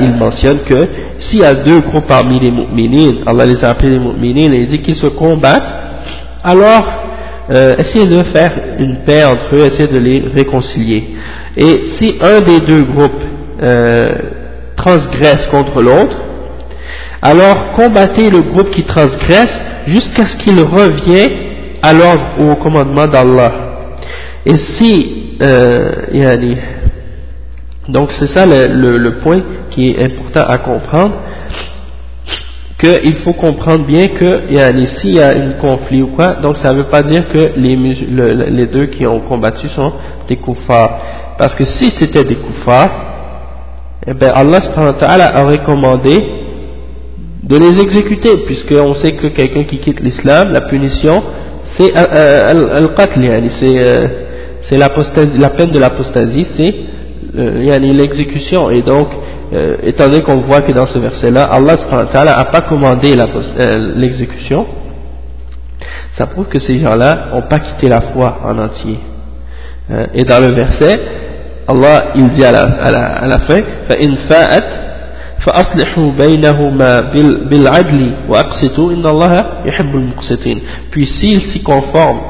il mentionne que s'il y a deux groupes parmi les mu'minines, Allah les a appelés les mu'minines et il dit qu'ils se combattent, alors euh, essayez de faire une paix entre eux, essayez de les réconcilier. Et si un des deux groupes euh, transgresse contre l'autre, alors combattez le groupe qui transgresse jusqu'à ce qu'il revienne à l'ordre ou au commandement d'Allah. Et si, euh, donc c'est ça le, point qui est important à comprendre, qu'il faut comprendre bien que s'il y a un conflit ou quoi, donc ça ne veut pas dire que les, deux qui ont combattu sont des koufars. Parce que si c'était des koufars, eh bien Allah aurait commandé de les exécuter, puisqu'on sait que quelqu'un qui quitte l'islam, la punition, c'est al-qatl, euh, c'est la peine de l'apostasie, c'est euh, l'exécution et donc euh, étant donné qu'on voit que dans ce verset là Allah n'a pas commandé euh, l'exécution ça prouve que ces gens là n'ont pas quitté la foi en entier hein. et dans le verset Allah il dit à la, à la, à la fin فَإِنْ فَاءَتْ فأصلحوا بينهما بالعدل وأقسطوا إن الله يحب المقسطين puis s'ils s'y conforment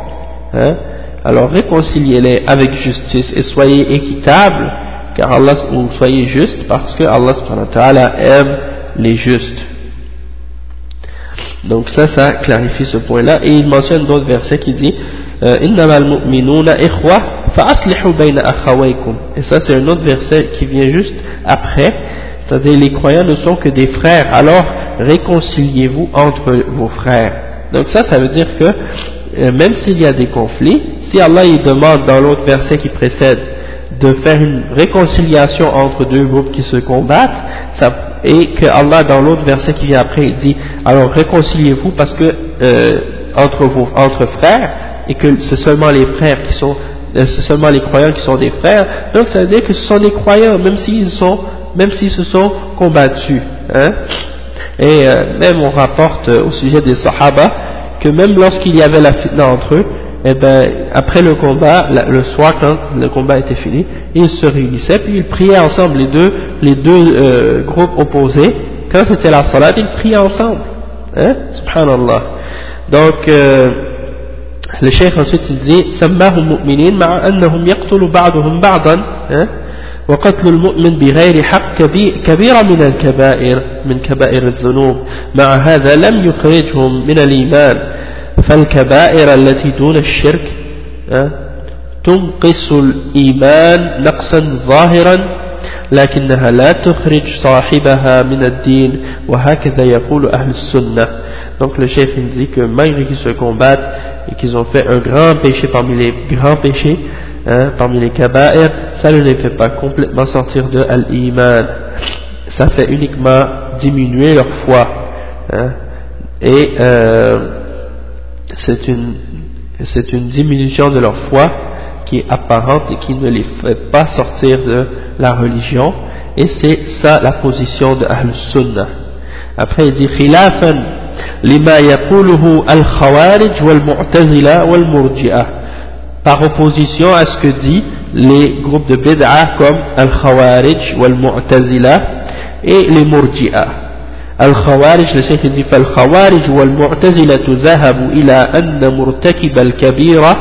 hein, alors réconciliez-les avec justice et soyez équitables car Allah, ou soyez juste parce que Allah subhanahu wa ta'ala aime les justes. Donc ça, ça clarifie ce point-là. Et il mentionne d'autres versets qui dit euh, Et ça, c'est un autre verset qui vient juste après. C'est-à-dire, les croyants ne sont que des frères. Alors, réconciliez-vous entre vos frères. Donc ça, ça veut dire que euh, même s'il y a des conflits, si Allah il demande dans l'autre verset qui précède de faire une réconciliation entre deux groupes qui se combattent, ça, et que Allah dans l'autre verset qui vient après, il dit alors réconciliez-vous parce que euh, entre vos entre frères et que c'est seulement les frères qui sont euh, c'est seulement les croyants qui sont des frères, donc ça veut dire que ce sont des croyants même s'ils sont même s'ils se sont combattus. Hein. Et euh, même on rapporte au sujet des Sahaba que même lorsqu'il y avait la fitna entre eux, et eh ben, après le combat, le soir quand le combat était fini, ils se réunissaient, puis ils priaient ensemble, les deux, les deux euh, groupes opposés, quand c'était la salat, ils priaient ensemble. Hein? Subhanallah. Donc, euh, le cheikh ensuite il dit, سماهم مؤمنين مع أنهم يقتلوا بعضهم بعضا وقتل المؤمن بغير حق كبيرة من الكبائر من كبائر الذنوب مع هذا لم يخرجهم من الإيمان فالكبائر التي دون الشرك تنقص الإيمان نقصا ظاهرا لكنها لا تخرج صاحبها من الدين وهكذا يقول أهل السنة donc le chef il dit que malgré qu'ils se combattent et qu'ils ont fait un grand péché parmi les grands péchés hein, parmi les kaba'ir ça ne les fait pas complètement sortir de al-iman ça fait uniquement diminuer leur foi hein, et euh, c'est une, c'est une diminution de leur foi qui est apparente et qui ne les fait pas sortir de la religion. Et c'est ça la position de Ahl-Sunnah après il dit khilafan lima yaquluhu al-khawarij wal-mu'tazila wal-murji'ah. Par opposition à ce que dit les groupes de bid'ah comme al-khawarij wal-mu'tazila et les murji'ah الخوارج لشيخ دي فالخوارج والمعتزلة ذهبوا إلى أن مرتكب الكبيرة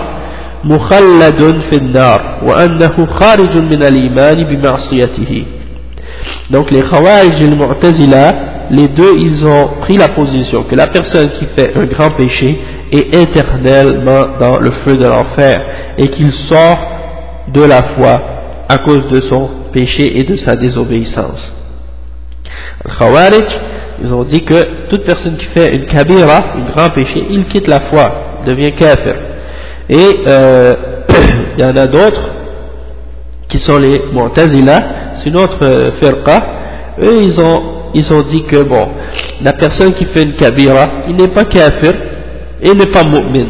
مخلد في النار وأنه خارج من الإيمان بمعصيته donc les Khawarij et les Mu'tazila les deux ils ont pris la position que la personne qui fait un grand péché et éternellement dans le feu de l'enfer et qu'il sort de la foi à cause de son péché et de sa désobéissance. Al-Khawarij, ils ont dit que toute personne qui fait une kabira, un grand péché, il quitte la foi, devient kafir. Et euh, il y en a d'autres qui sont les Mu'tazila, c'est une autre euh, firqa, eux ils ont, ils ont dit que bon, la personne qui fait une kabira, il n'est pas kafir et n'est pas mu'min.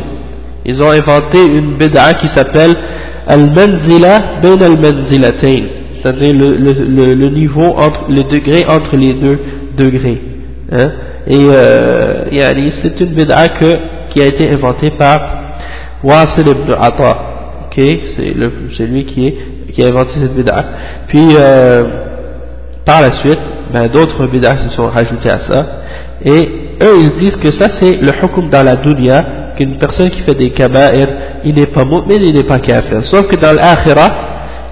Ils ont inventé une bid'a qui s'appelle al-manzila ben al-manzilatayn, c'est-à-dire le, le, le, niveau entre, le degré entre les deux degrés. Hein? Et euh, c'est une bid'a qui a été inventée par Wasil ibn Atta. Okay? C'est lui qui est qui a inventé cette bid'a. Puis, euh, par la suite, ben, d'autres bid'a se sont rajoutés à ça. Et eux, ils disent que ça, c'est le hukum dans la dunya, qu'une personne qui fait des kaba'ir, il n'est pas mu'min, il n'est pas kafir. Sauf que dans l'akhirah,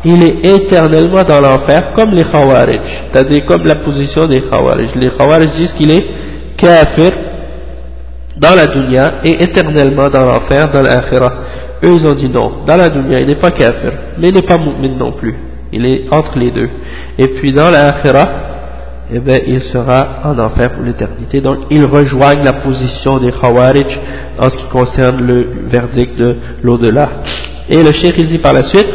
il est éternellement dans l'enfer, comme les khawarij. C'est-à-dire comme la position des khawarij. Les khawarij disent qu'il est kafir dans la dunya et éternellement dans l'enfer, dans l'akhirah. Eux, ils ont dit non. Dans la dunya, il n'est pas kafir, mais il n'est pas mu'min non plus. Il est entre les deux. Et puis dans l'akhirah, eh bien, il sera en enfer pour l'éternité. Donc, ils rejoignent la position des Khawarij en ce qui concerne le verdict de l'au-delà. Et le cheikh, dit par la suite,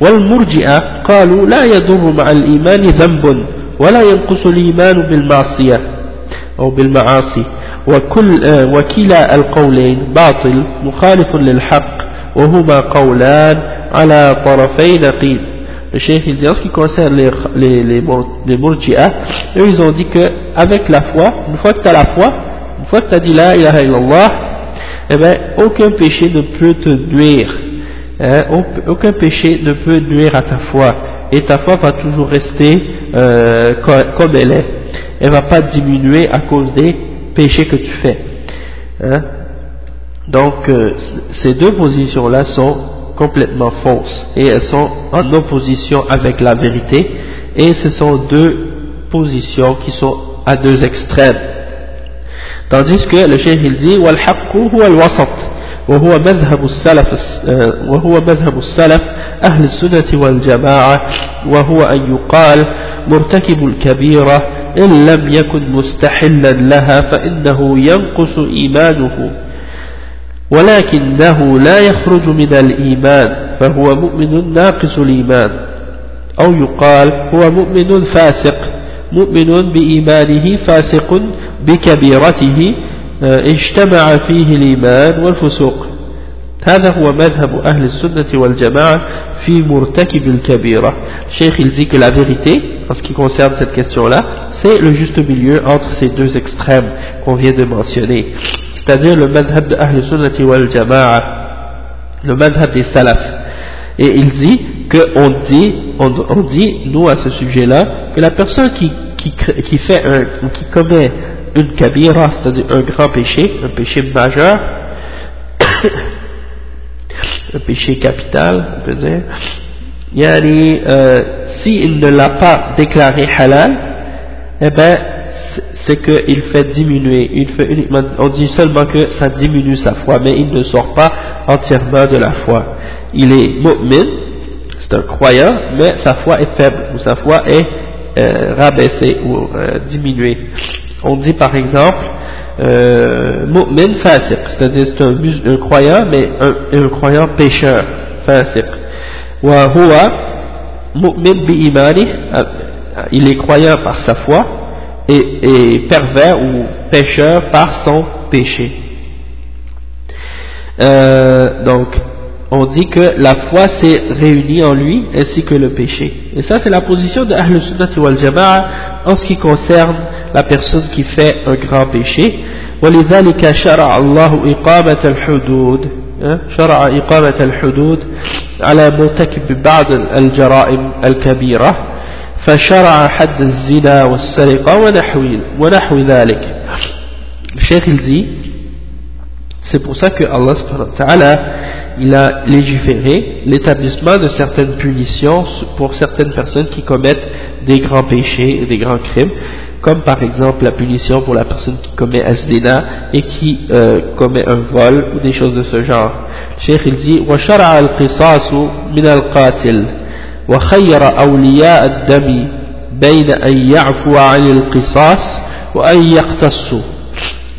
والمرجئة قالوا لا يضر مع الإيمان ذنب ولا ينقص الإيمان بالمعصية أو بالمعاصي وكل وكلا القولين باطل مخالف للحق وهما قولان على طرفي نقيض le cheikh il dit en ce qui concerne les, les, les, les murji'ah, eux ils ont dit que avec la foi, une fois que tu as la foi, une fois que tu as dit la ilaha illallah, eh ben aucun péché ne peut te nuire, Hein, aucun péché ne peut nuire à ta foi et ta foi va toujours rester euh, comme elle est. Elle ne va pas diminuer à cause des péchés que tu fais. Hein? Donc euh, ces deux positions-là sont complètement fausses et elles sont en opposition avec la vérité et ce sont deux positions qui sont à deux extrêmes. Tandis que le cheikh il dit «» وهو مذهب السلف وهو مذهب السلف أهل السنة والجماعة وهو أن يقال مرتكب الكبيرة إن لم يكن مستحلا لها فإنه ينقص إيمانه ولكنه لا يخرج من الإيمان فهو مؤمن ناقص الإيمان أو يقال هو مؤمن فاسق مؤمن بإيمانه فاسق بكبيرته اجتمع فيه الإيمان والفسوق هذا هو مذهب أهل السنة والجماعة في مرتكب الكبيرة الشيخ il dit que la vérité en ce qui concerne cette question-là c'est le juste milieu entre ces deux extrêmes qu'on vient de mentionner c'est-à-dire le madhab de Ahl Sunnati wal Jama'a, le madhab des salafs. Et il dit qu'on dit, on, on, dit, nous à ce sujet-là, que la personne qui, qui, qui fait un, ou qui commet une kabira, c'est-à-dire un grand péché, un péché majeur, un péché capital, on peut dire, yani, euh, s'il ne l'a pas déclaré halal, eh ben, c'est qu'il fait diminuer, il fait uniquement, on dit seulement que ça diminue sa foi, mais il ne sort pas entièrement de la foi. Il est mu'min, c'est un croyant, mais sa foi est faible, ou sa foi est euh, rabaissée ou euh, diminuée. On dit par exemple, euh, mu'min fasiq, c'est-à-dire c'est un, croyant, mais un, croyant pécheur, fasiq. Wa huwa mu'min bi euh, il est croyant par sa foi, et, pervers ou pécheur par son péché. Euh, donc, on dit que la foi s'est réunie en lui ainsi que le péché. Et ça, c'est la position de Ahl Sunnah wal Jama'a en ce qui concerne la personne qui fait un grand péché. ولذلك شرع الله إقامة الحدود شرع إقامة الحدود على مرتكب بعض الجرائم الكبيرة فشرع حد الزنا والسرقة ونحو, ونحو ذلك الشيخ il dit c'est pour ça que Allah ta'ala il a légiféré l'établissement de certaines punitions pour certaines personnes qui commettent des grands péchés et des grands crimes comme par exemple la punition pour la personne qui commet asdina et qui euh, commet un vol ou des choses de ce genre. Cheikh il dit وشرع القصاص من القاتل وخير أولياء الدم بين أن يعفو عن القصاص وأن يقتصوا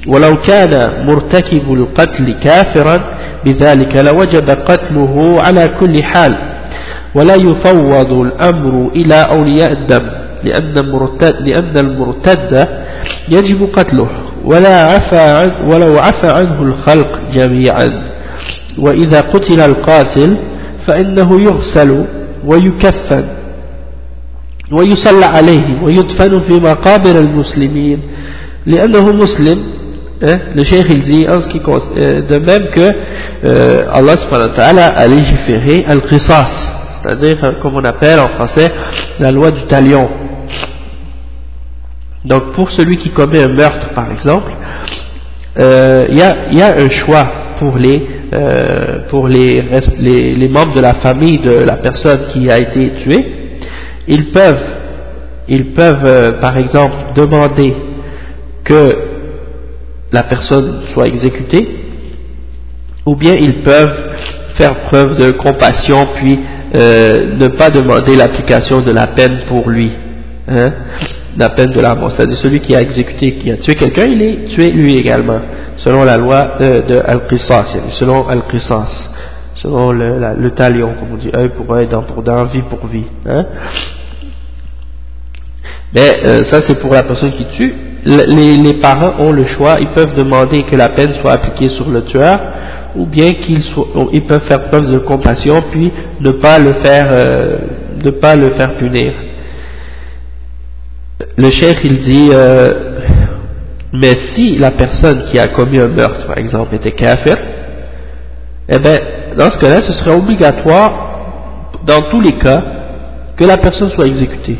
ولو كان مرتكب القتل كافرا بذلك لوجب قتله على كل حال. ولا يفوض الأمر إلى أولياء الدم لأن المرتد, لأن المرتد يجب قتله. ولا عفى عن ولو عفى عنه الخلق جميعا. وإذا قتل القاتل فإنه يغسل ويكفن ويصلى عليه ويدفن في مقابر المسلمين لأنه مسلم Hein, le cheikh il dit euh, de même que euh, Allah subhanahu wa ta'ala a légiféré al-qisas c'est-à-dire euh, comme on appelle en français la loi du talion. Donc pour celui qui commet un meurtre par exemple euh, il y, a, y, a, un choix pour les euh, pour les, les, membres de la famille de la personne qui a été tuée. Ils peuvent ils peuvent euh, par exemple demander que la personne soit exécutée, ou bien ils peuvent faire preuve de compassion puis euh, ne pas demander l'application de la peine pour lui, hein, la peine de la mort. C'est-à-dire celui qui a exécuté, qui a tué quelqu'un, il est tué lui également, selon la loi de Al-Qisas, selon Al-Qisas, selon le, talion, comme on dit, œil pour œil, dent pour dent, vie pour vie. Hein? Mais euh, ça c'est pour la personne qui tue, les, parents ont le choix, ils peuvent demander que la peine soit appliquée sur le tueur, ou bien qu'ils ils peuvent faire preuve de compassion, puis ne pas le faire, euh, ne pas le faire punir. Le chef il dit, euh, mais si la personne qui a commis un meurtre, par exemple, était kafir, eh bien, dans ce cas-là, ce serait obligatoire, dans tous les cas, que la personne soit exécutée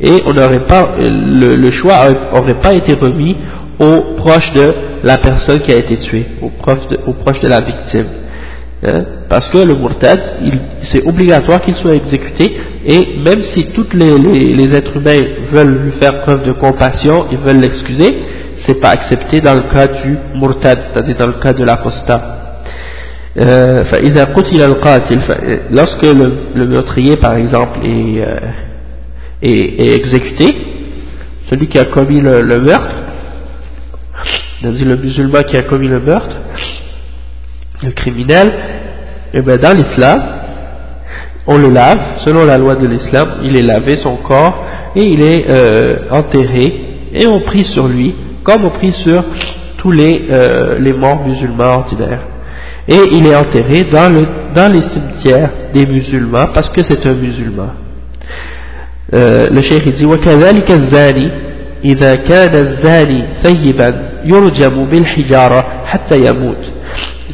et on n'aurait pas le, choix n'aurait pas été remis aux proches de la personne qui a été tuée, aux proches de, aux proches de la victime. Hein? Parce que le murtad, c'est obligatoire qu'il soit exécuté, et même si tous les, les, êtres humains veulent lui faire preuve de compassion, ils veulent l'excuser, c'est pas accepté dans le cas du murtad, c'est-à-dire dans le cas de l'apostat. Euh, lorsque le, le, meurtrier, par exemple, est, euh, est, exécuté, celui qui a commis le, meurtre, c'est-à-dire le musulman qui a commis le meurtre, le criminel, et eh bien dans l'islam, on le lave, selon la loi de l'islam, il est lavé son corps et il est euh, enterré et on prie sur lui comme on prie sur tous les, euh, les morts musulmans ordinaires. Et il est enterré dans, le, dans les cimetières des musulmans parce que c'est un musulman. الشيخ يقول وكذلك الزاني إذا كان الزاني ثيبا يرجم بالحجارة حتى يموت.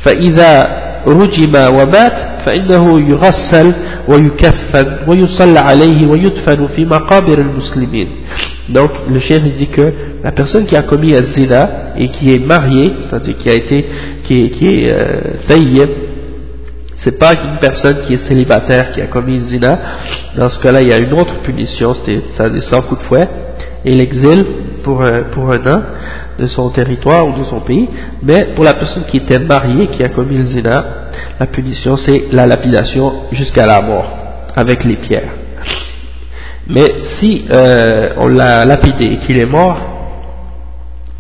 فإذا رجم ومات فإنه يغسل ويكفن ويصلى عليه ويدفن في مقابر المسلمين. Donc le chef dit que la personne qui a commis un zina et qui est mariée c'est-à-dire qui a été qui est, qui est euh, c'est pas une personne qui est célibataire qui a commis zina. Dans ce cas-là, il y a une autre punition, c'est ça des 100 coups de fouet et l'exil pour un, pour un an de son territoire ou de son pays. Mais pour la personne qui était mariée, qui a commis le zina, la punition c'est la lapidation jusqu'à la mort avec les pierres. Mais si euh, on l'a lapidé et qu'il est mort,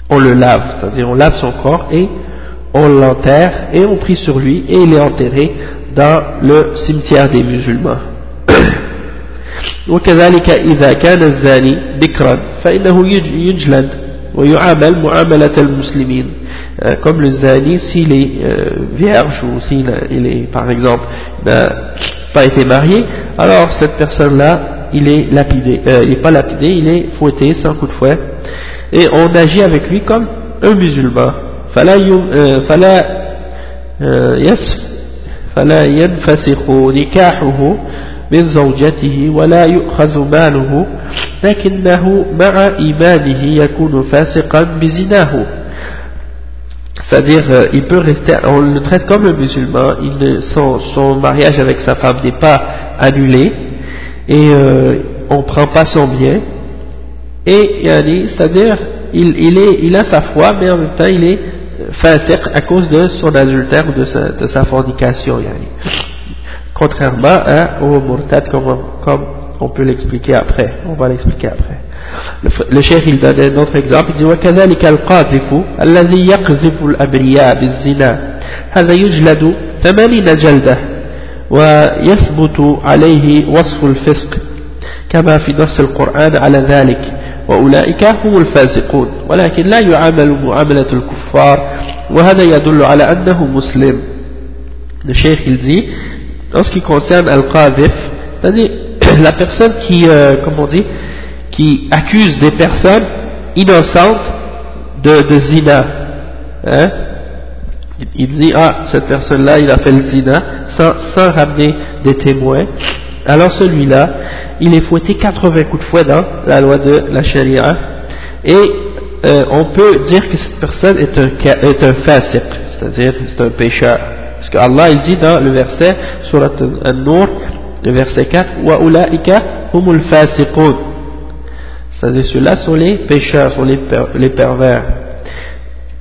on le lave, c'est-à-dire on lave son corps et on l'enterre et on prie sur lui et il est enterré dans le cimetière des musulmans. وكذلك إذا كان الزاني بكرا فإنه يجلد ويعامل معاملة المسلمين comme le zani s'il est euh, vierge ou s'il est par exemple n'a pas été marié alors cette personne là il est lapidé euh, il n'est pas lapidé il est fouetté sans coup de fouet et on agit avec lui comme un musulman فلا فلا فلا ينفسخ نكاحه من زوجته ولا يؤخذ ماله لكنه مع إيمانه يكون فاسقا بزناه c'est-à-dire euh, il peut rester, on le traite comme un musulman, il son, son, mariage avec sa femme n'est pas annulé et euh, on ne prend pas son bien et c'est-à-dire il, il, est, il a sa foi mais en même temps il est fasiq à cause de son adultère ou de sa, de sa fornication yani. contrairement à, au murtad comme, comme on peut l'expliquer après on va l'expliquer après le, le cheikh il donne un autre exemple il dit وكذلك القاذف الذي يقذف الأبرياء بالزنا هذا يجلد ثمانين جلدة ويثبت عليه وصف الفسق كما في نص القرآن على ذلك وأولئك هم الفاسقون ولكن لا يعامل معاملة الكفار وهذا يدل على أنه مسلم le cheikh il dit en ce qui concerne al-qadhif c'est-à-dire la personne qui euh, comment on dit qui accuse des personnes innocentes de, de zina hein il dit ah cette personne là il a fait le zina sans, sans ramener des témoins alors celui-là il est fouetté 80 coups de fouet dans la loi de la charia et euh, on peut dire que cette personne est un, est un c'est-à-dire c'est un pécheur. Parce que Allah il dit dans le verset Surat An-Nur, le verset 4, Wa ulaika humul fasiqun. C'est-à-dire ceux-là sont les pécheurs, sont les, les pervers.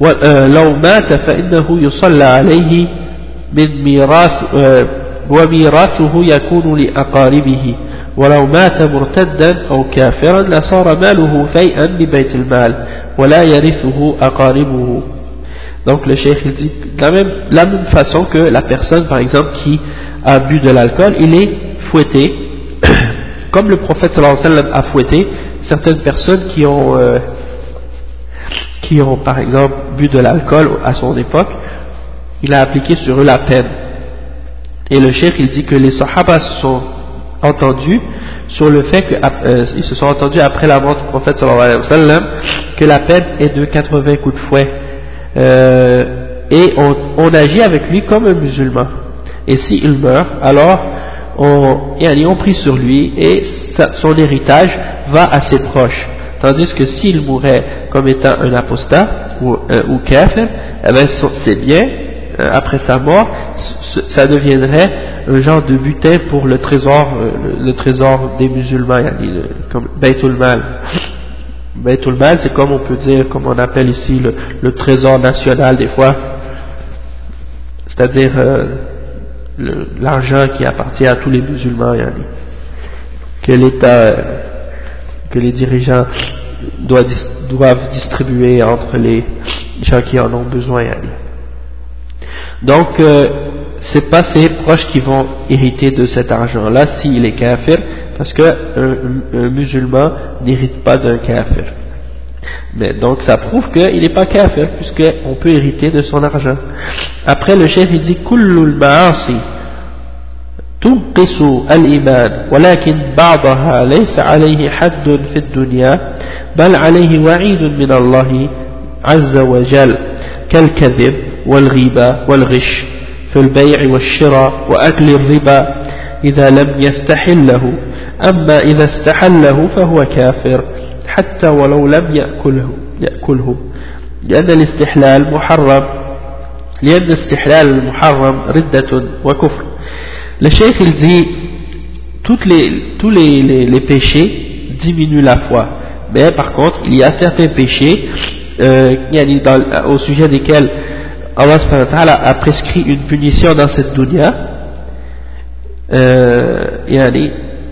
ولو مات فإنه يصلى عليه من ميراث وميراثه يكون لأقاربه ولو مات مرتدا أو كافرا لصار ماله فيئا ببيت المال ولا يرثه أقاربه Donc le cheikh il dit de la même, la même façon que la personne par exemple qui a bu de l'alcool, il est fouetté, comme le prophète sallallahu alayhi wa sallam a fouetté certaines personnes qui ont, euh, qui ont par exemple bu de l'alcool à son époque, il a appliqué sur eux la peine. Et le cheikh il dit que les sahaba se sont entendus sur le fait qu'ils euh, se sont entendus après la mort du prophète sallallahu alayhi wa sallam que la peine est de 80 coups de fouet. Euh, et on, on, agit avec lui comme un musulman. Et s'il meurt, alors on, on prie sur lui et son héritage va à ses proches. Tandis que s'il mourait comme étant un apostat ou, euh, ou kafir, eh ben, c'est bien, euh, après sa mort, ça deviendrait un genre de butin pour le trésor, euh, le, trésor des musulmans, comme Baytul Mal. Baytul Mal, c'est comme on peut dire, comme on appelle ici le, trésor national des fois, c'est-à-dire l'argent qui appartient à tous les musulmans, que l'État que les dirigeants doivent, distribuer entre les gens qui en ont besoin. Donc, euh, c'est pas ses proches qui vont hériter de cet argent-là s'il est kafir, parce qu'un un musulman n'hérite pas d'un kafir. Mais donc ça prouve qu'il n'est pas kafir, puisqu'on peut hériter de son argent. Après le chef il dit Kullul ma'asi تنقص الإيمان ولكن بعضها ليس عليه حد في الدنيا بل عليه وعيد من الله عز وجل كالكذب والغيبة والغش في البيع والشراء وأكل الربا إذا لم يستحله. أما إذا استحله فهو كافر حتى ولو لم يأكله, يأكله. لأن الاستحلال محرم لأن استحلال المحرم ردة وكفر. Le cheikh il dit tous les, les, péchés diminuent la foi. Mais par contre, il y a certains péchés euh, au sujet desquels Allah a prescrit une punition dans cette dunya. Euh,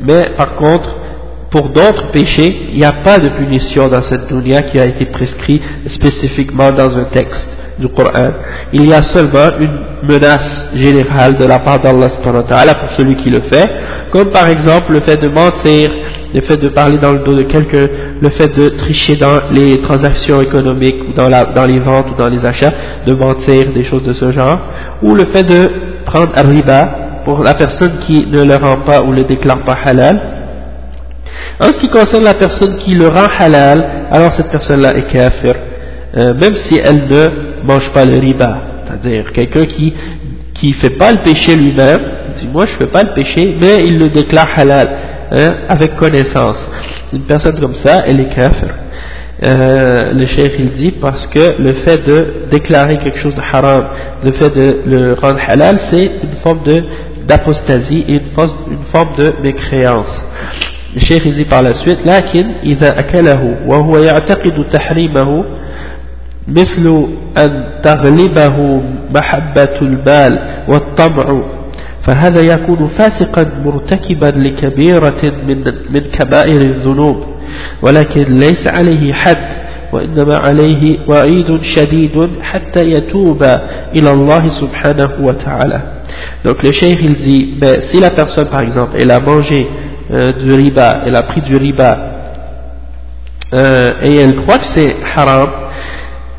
mais par contre, pour d'autres péchés, il n'y a pas de punition dans cette dunya qui a été prescrit spécifiquement dans un texte du Coran. Il y a seulement une menace générale de la part d'Allah pour celui qui le fait, comme par exemple le fait de mentir, le fait de parler dans le dos de quelqu'un, le fait de tricher dans les transactions économiques ou dans, la, dans les ventes ou dans les achats, de mentir, des choses de ce genre, ou le fait de prendre un riba pour la personne qui ne le rend pas ou le déclare pas halal, En ce qui concerne la personne qui le rend halal, alors cette personne-là est kafir, euh, même si elle ne mange pas le riba. C'est-à-dire quelqu'un qui qui fait pas le péché lui-même, dit moi je fais pas le péché, mais il le déclare halal, hein, avec connaissance. Une personne comme ça, elle est kafir. Euh, le cheikh il dit parce que le fait de déclarer quelque chose de haram, le fait de le rendre halal, c'est une forme de d'apostasie et une forme, une forme de mécréance. Le cheikh il dit par la suite, لكن إذا أكله وهو يعتقد تحريمه مثل أن تغلبه محبة المال والطمع فهذا يكون فاسقا مرتكبا لكبيرة من, من كبائر الذنوب ولكن ليس عليه حد وإنما عليه وعيد شديد حتى يتوب إلى الله سبحانه وتعالى. Donc le cheikh il dit ben, si la personne par exemple elle a mangé euh, du riba elle a pris du riba euh, et elle croit que c'est haram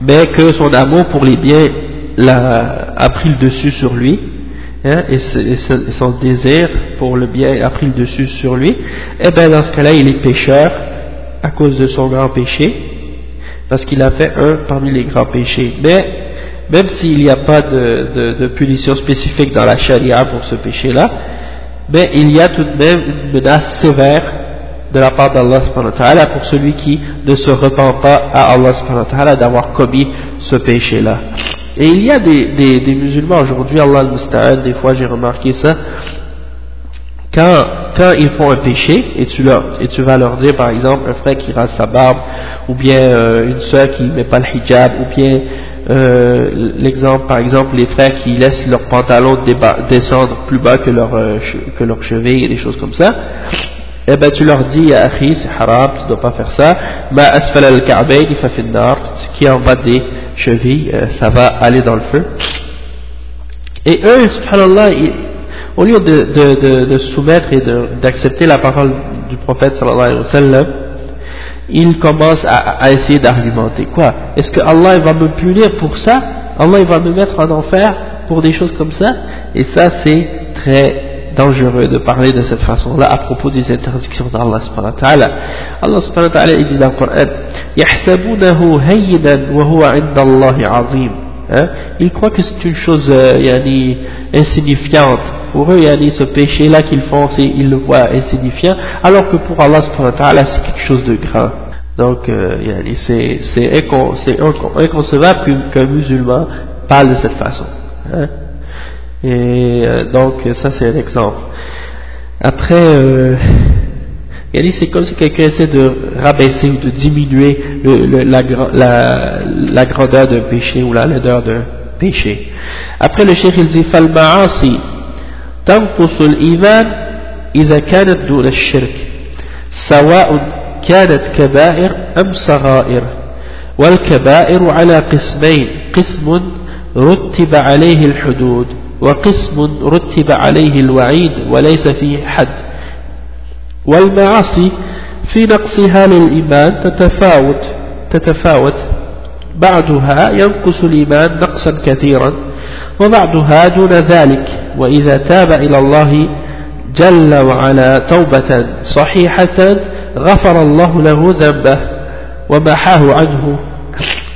mais que son amour pour les biens a, pris le dessus sur lui, hein, et, son désir pour le bien a pris le dessus sur lui, et eh bien dans ce cas-là, il est pécheur à cause de son grand péché, parce qu'il a fait un parmi les grands péchés. Mais même s'il n'y a pas de, de, punition spécifique dans la charia pour ce péché-là, mais il y a tout de même une menace sévère de la part d'Allah pour celui qui ne se repent pas à Allah d'avoir commis ce péché-là. Et il y a des, des, des musulmans aujourd'hui, Allah al des fois j'ai remarqué ça, quand, quand ils font un péché, et tu, leur, et tu vas leur dire par exemple un frère qui rase sa barbe, ou bien euh, une soeur qui ne met pas le hijab, ou bien euh, l'exemple par exemple les frères qui laissent leur pantalon descendre plus bas que leur, euh, que leur cheville et des choses comme ça, eh ben tu leur dis, ya akhi, c'est haram, tu ne dois pas faire ça, ma asfal al-ka'bayn fa ce qui est en bas des chevilles, euh, ça va aller dans le feu. Et eux, subhanallah, au lieu de, de, soumettre et d'accepter la parole du prophète sallallahu alayhi wa sallam, ils commencent à essayer d'argumenter. Quoi? Est-ce que Allah va me punir pour ça? Allah va me mettre en enfer pour des choses comme ça? Et ça, c'est très dangereux de parler de cette façon-là à propos des interdictions d'Allah subhanahu wa ta'ala. Allah subhanahu wa ta'ala dit dans le Coran يَحْسَبُونَهُ هَيِّنًا وَهُوَ عِنْدَ اللَّهِ عَظِيمٌ hein? Ils croient que c'est une chose euh, yani, insignifiante. Pour eux, yani, ce péché-là qu'ils font, ils le voient insignifiant, alors que pour Allah subhanahu wa ta'ala, c'est quelque chose de grand. Donc, euh, yani, c'est inconcevable qu'un musulman parle de cette façon. Hein? Et euh, donc ça c'est un exemple. Après, euh, c'est comme si quelqu'un essaie de rabaisser ou de diminuer le, la, la, la, grandeur d'un péché ou la laideur d'un péché. Après le cheikh il dit فالمعاصي تنقص الإيمان إذا كانت دون الشرك سواء كانت كبائر أم صغائر والكبائر على قسمين قسم رتب عليه الحدود وقسم رتب عليه الوعيد وليس فيه حد. والمعاصي في نقصها للإيمان تتفاوت تتفاوت. بعضها ينقص الإيمان نقصا كثيرا وبعضها دون ذلك. وإذا تاب إلى الله جل وعلا توبة صحيحة غفر الله له ذنبه ومحاه عنه.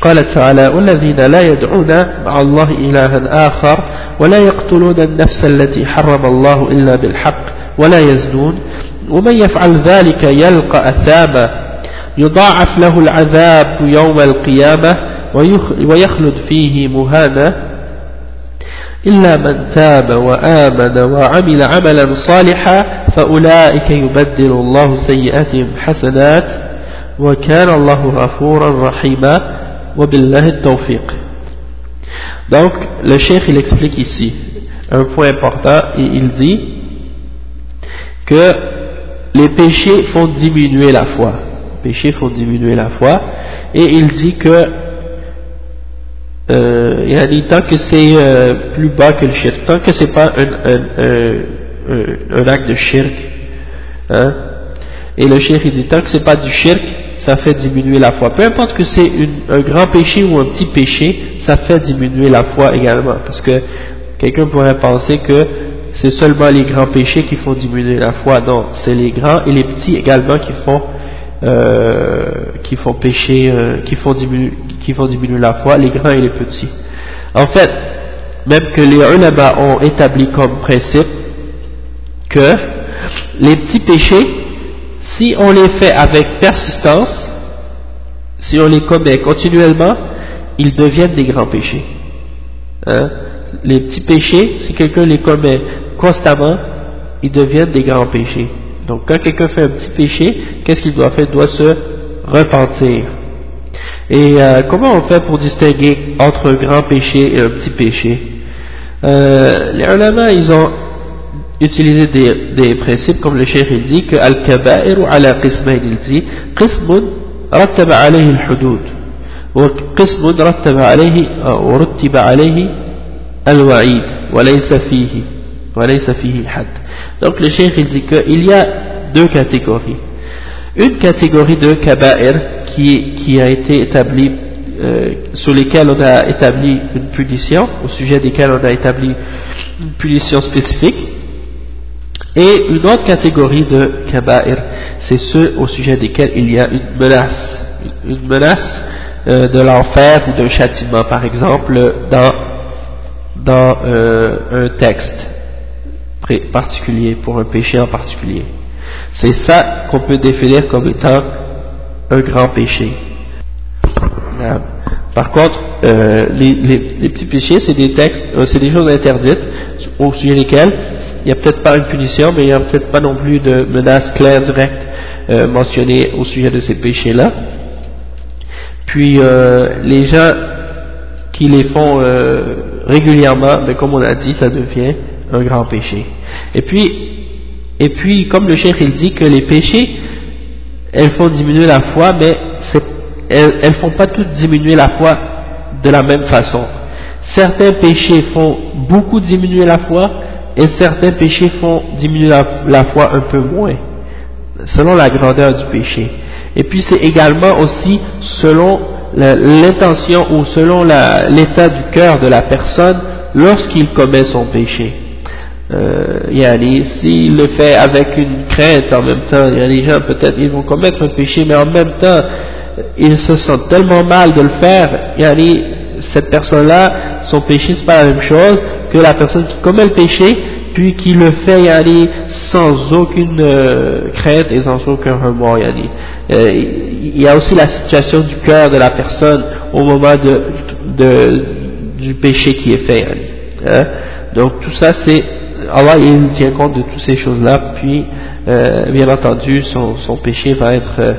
قال تعالى والذين لا يدعون مع الله إلها آخر ولا يقتلون النفس التي حرم الله إلا بالحق ولا يزنون ومن يفعل ذلك يلقى أثاما يضاعف له العذاب يوم القيامة ويخلد فيه مهانا إلا من تاب وآمن وعمل عملا صالحا فأولئك يبدل الله سيئاتهم حسنات وكان الله غفورا رحيما وبالله التوفيق Donc, le cheikh, il explique ici un point important, et il dit que les péchés font diminuer la foi. Les péchés font diminuer la foi, et il dit que euh, il a dit tant que c'est euh, plus bas que le shirk, tant que c'est pas un, un, un, acte de shirk, hein, et le shirk il dit tant que c'est pas du shirk, ça fait diminuer la foi. Peu importe que c'est un grand péché ou un petit péché, ça fait diminuer la foi également. Parce que quelqu'un pourrait penser que c'est seulement les grands péchés qui font diminuer la foi. Non, c'est les grands et les petits également qui font euh, qui font pécher, euh, qui font diminuer, la foi, les grands et les petits. En fait, même que les ulama ont établi comme principe que les petits péchés, si on les fait avec persistance, si on les commet continuellement, ils deviennent des grands péchés. Hein? Les petits péchés, si quelqu'un les commet constamment, ils deviennent des grands péchés. Donc quand quelqu'un fait un petit péché, qu'est-ce qu'il doit faire? Il doit se repentir. Et euh, comment on fait pour distinguer entre un grand péché et un petit péché? Euh, Les ulama, ils ont utilisé des, des principes comme le cheikh il dit al-kaba'ir il donc le cheikh il dit qu'il y a deux catégories. Une catégorie de kaba'ir qui, a été établie euh, sur on a établi une punition, au sujet desquels on a établi une punition spécifique, et une autre catégorie de kaba'ir, c'est ceux au sujet desquels il y a une menace, une menace euh, de l'enfer ou d'un châtiment, par exemple, dans, dans euh, un texte particulier, pour un péché en particulier. C'est ça qu'on peut définir comme étant un grand péché. Par contre, euh, les, les, petits péchés, c'est des textes, euh, c'est des choses interdites au sujet desquelles il n'y a peut-être pas une punition, mais il n'y a peut-être pas non plus de menace claire, directe euh, mentionnée au sujet de ces péchés-là. Puis les gens qui les font régulièrement, mais comme on a dit, ça devient un grand péché. Et puis, et puis comme le chef il dit que les péchés, elles font diminuer la foi, mais elles ne font pas toutes diminuer la foi de la même façon. Certains péchés font beaucoup diminuer la foi et certains péchés font diminuer la, foi un peu moins, selon la grandeur du péché. Et puis c'est également aussi selon l'intention ou selon l'état du cœur de la personne lorsqu'il commet son péché. Euh, s'il le fait avec une crainte en même temps, il y a des gens peut-être ils vont commettre un péché, mais en même temps ils se sentent tellement mal de le faire, yani, cette personne-là, son péché c'est pas la même chose que la personne qui commet le péché, puis qui le fait yani, sans aucune euh, crainte et sans aucun remords. Yani. Euh, il y a aussi la situation du cœur de la personne au moment de, du péché qui est fait. Hein? Donc tout ça c'est Allah il tient compte de toutes ces choses-là, puis euh, bien entendu son, son, péché va être, euh,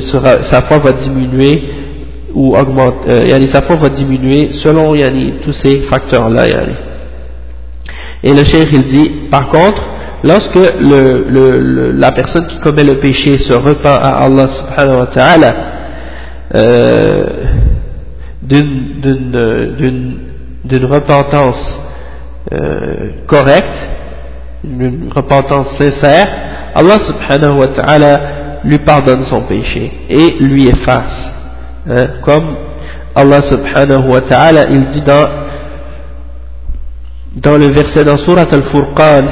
sera, sa foi va diminuer ou augmenter, euh, sa foi va diminuer selon yani, tous ces facteurs-là. Et le cheikh il dit, par contre, lorsque le, la personne qui commet le péché se repent à Allah subhanahu wa ta'ala euh, d'une repentance euh, correcte, une repentance sincère, Allah subhanahu wa ta'ala lui pardonne son péché et lui efface. Hein, comme Allah subhanahu wa ta'ala, il dit dans, dans le verset dans Surat al-Furqan,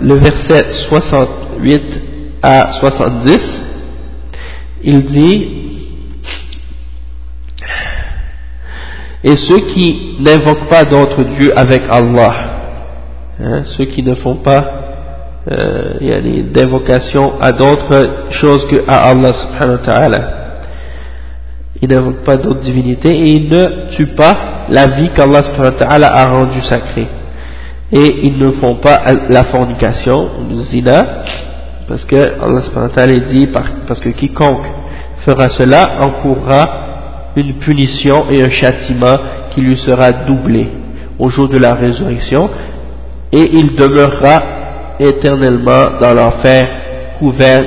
le verset 68 à 70, il dit Et ceux qui n'invoquent pas d'autres dieux avec Allah, Hein, ceux qui ne font pas euh, d'invocation à d'autres choses que à Allah subhanahu wa ta'ala. Ils n'invoquent pas d'autres divinités et ils ne tuent pas la vie qu'Allah a rendue sacrée. Et ils ne font pas la fornication, le zina, parce que Allah dit parce que quiconque fera cela encourra une punition et un châtiment qui lui sera doublé au jour de la résurrection et il demeurera éternellement dans l'enfer couvert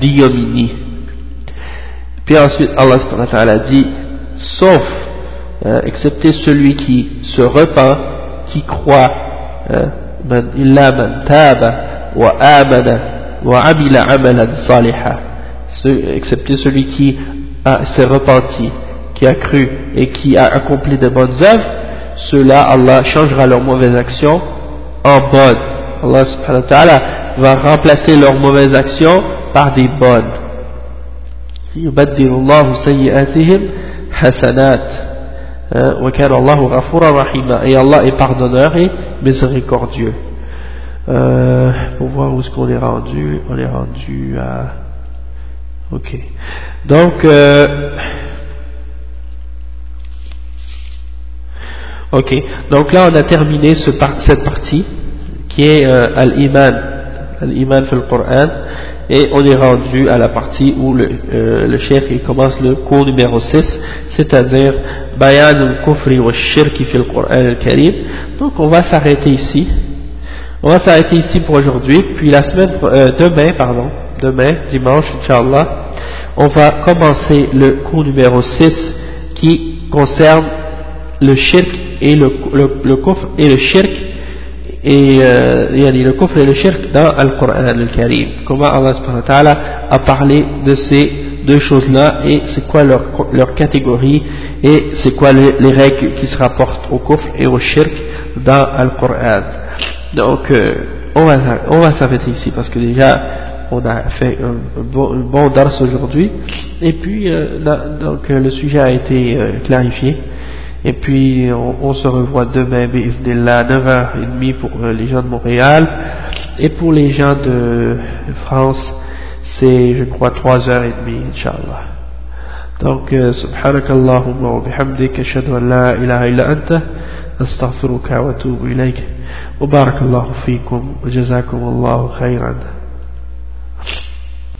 d'ignominie. Puis ensuite Allah dit sauf euh, excepté celui qui se repent qui croit saliha excepté celui qui s'est repenti qui a cru et qui a accompli de bonnes œuvres ceux-là Allah changera leurs mauvaises actions en bonnes. Allah subhanahu wa ta'ala va remplacer leurs mauvaises actions par des bonnes. يبدل الله سيئاتهم حسنات وكان الله غفورا رحيما et Allah est pardonneur et miséricordieux euh, pour voir où est-ce qu'on est rendu on est rendu à ok donc euh, ok donc là on a terminé ce par cette partie qui est euh, al-iman al-iman fil Coran et on est rendu à la partie où le, euh, le chef il commence le cours numéro 6 c'est-à-dire bayan al-kufri wa shirki fil Coran al-karim. Donc on va s'arrêter ici. On va s'arrêter ici pour aujourd'hui. Puis la semaine euh, demain pardon demain dimanche inchallah on va commencer le cours numéro 6 qui concerne le shirk et le, le, le et le shirk et euh, le kufr et le shirk dans Coran al-Karim. Comment Allah subhanahu wa ta'ala a parlé de ces deux choses-là et c'est quoi leur, leur catégorie et c'est quoi les, les, règles qui se rapportent au kufr et au shirk dans Coran. Donc euh, on va, on va s'arrêter ici parce que déjà on a fait un, bon, un bon dars aujourd'hui et puis euh, donc le sujet a été euh, clarifié. Et puis on, on se revoit demain, Bismillah, 9h30 pour euh, les gens de Montréal. Et pour les gens de France, c'est je crois 3h30, Inch'Allah. Donc, euh, subhanakallahumma wa bihamdik, ashadu ilaha illa anta, astaghfiruka wa atubu ilayk. Wa barakallahu fikum, wa jazakum khayran.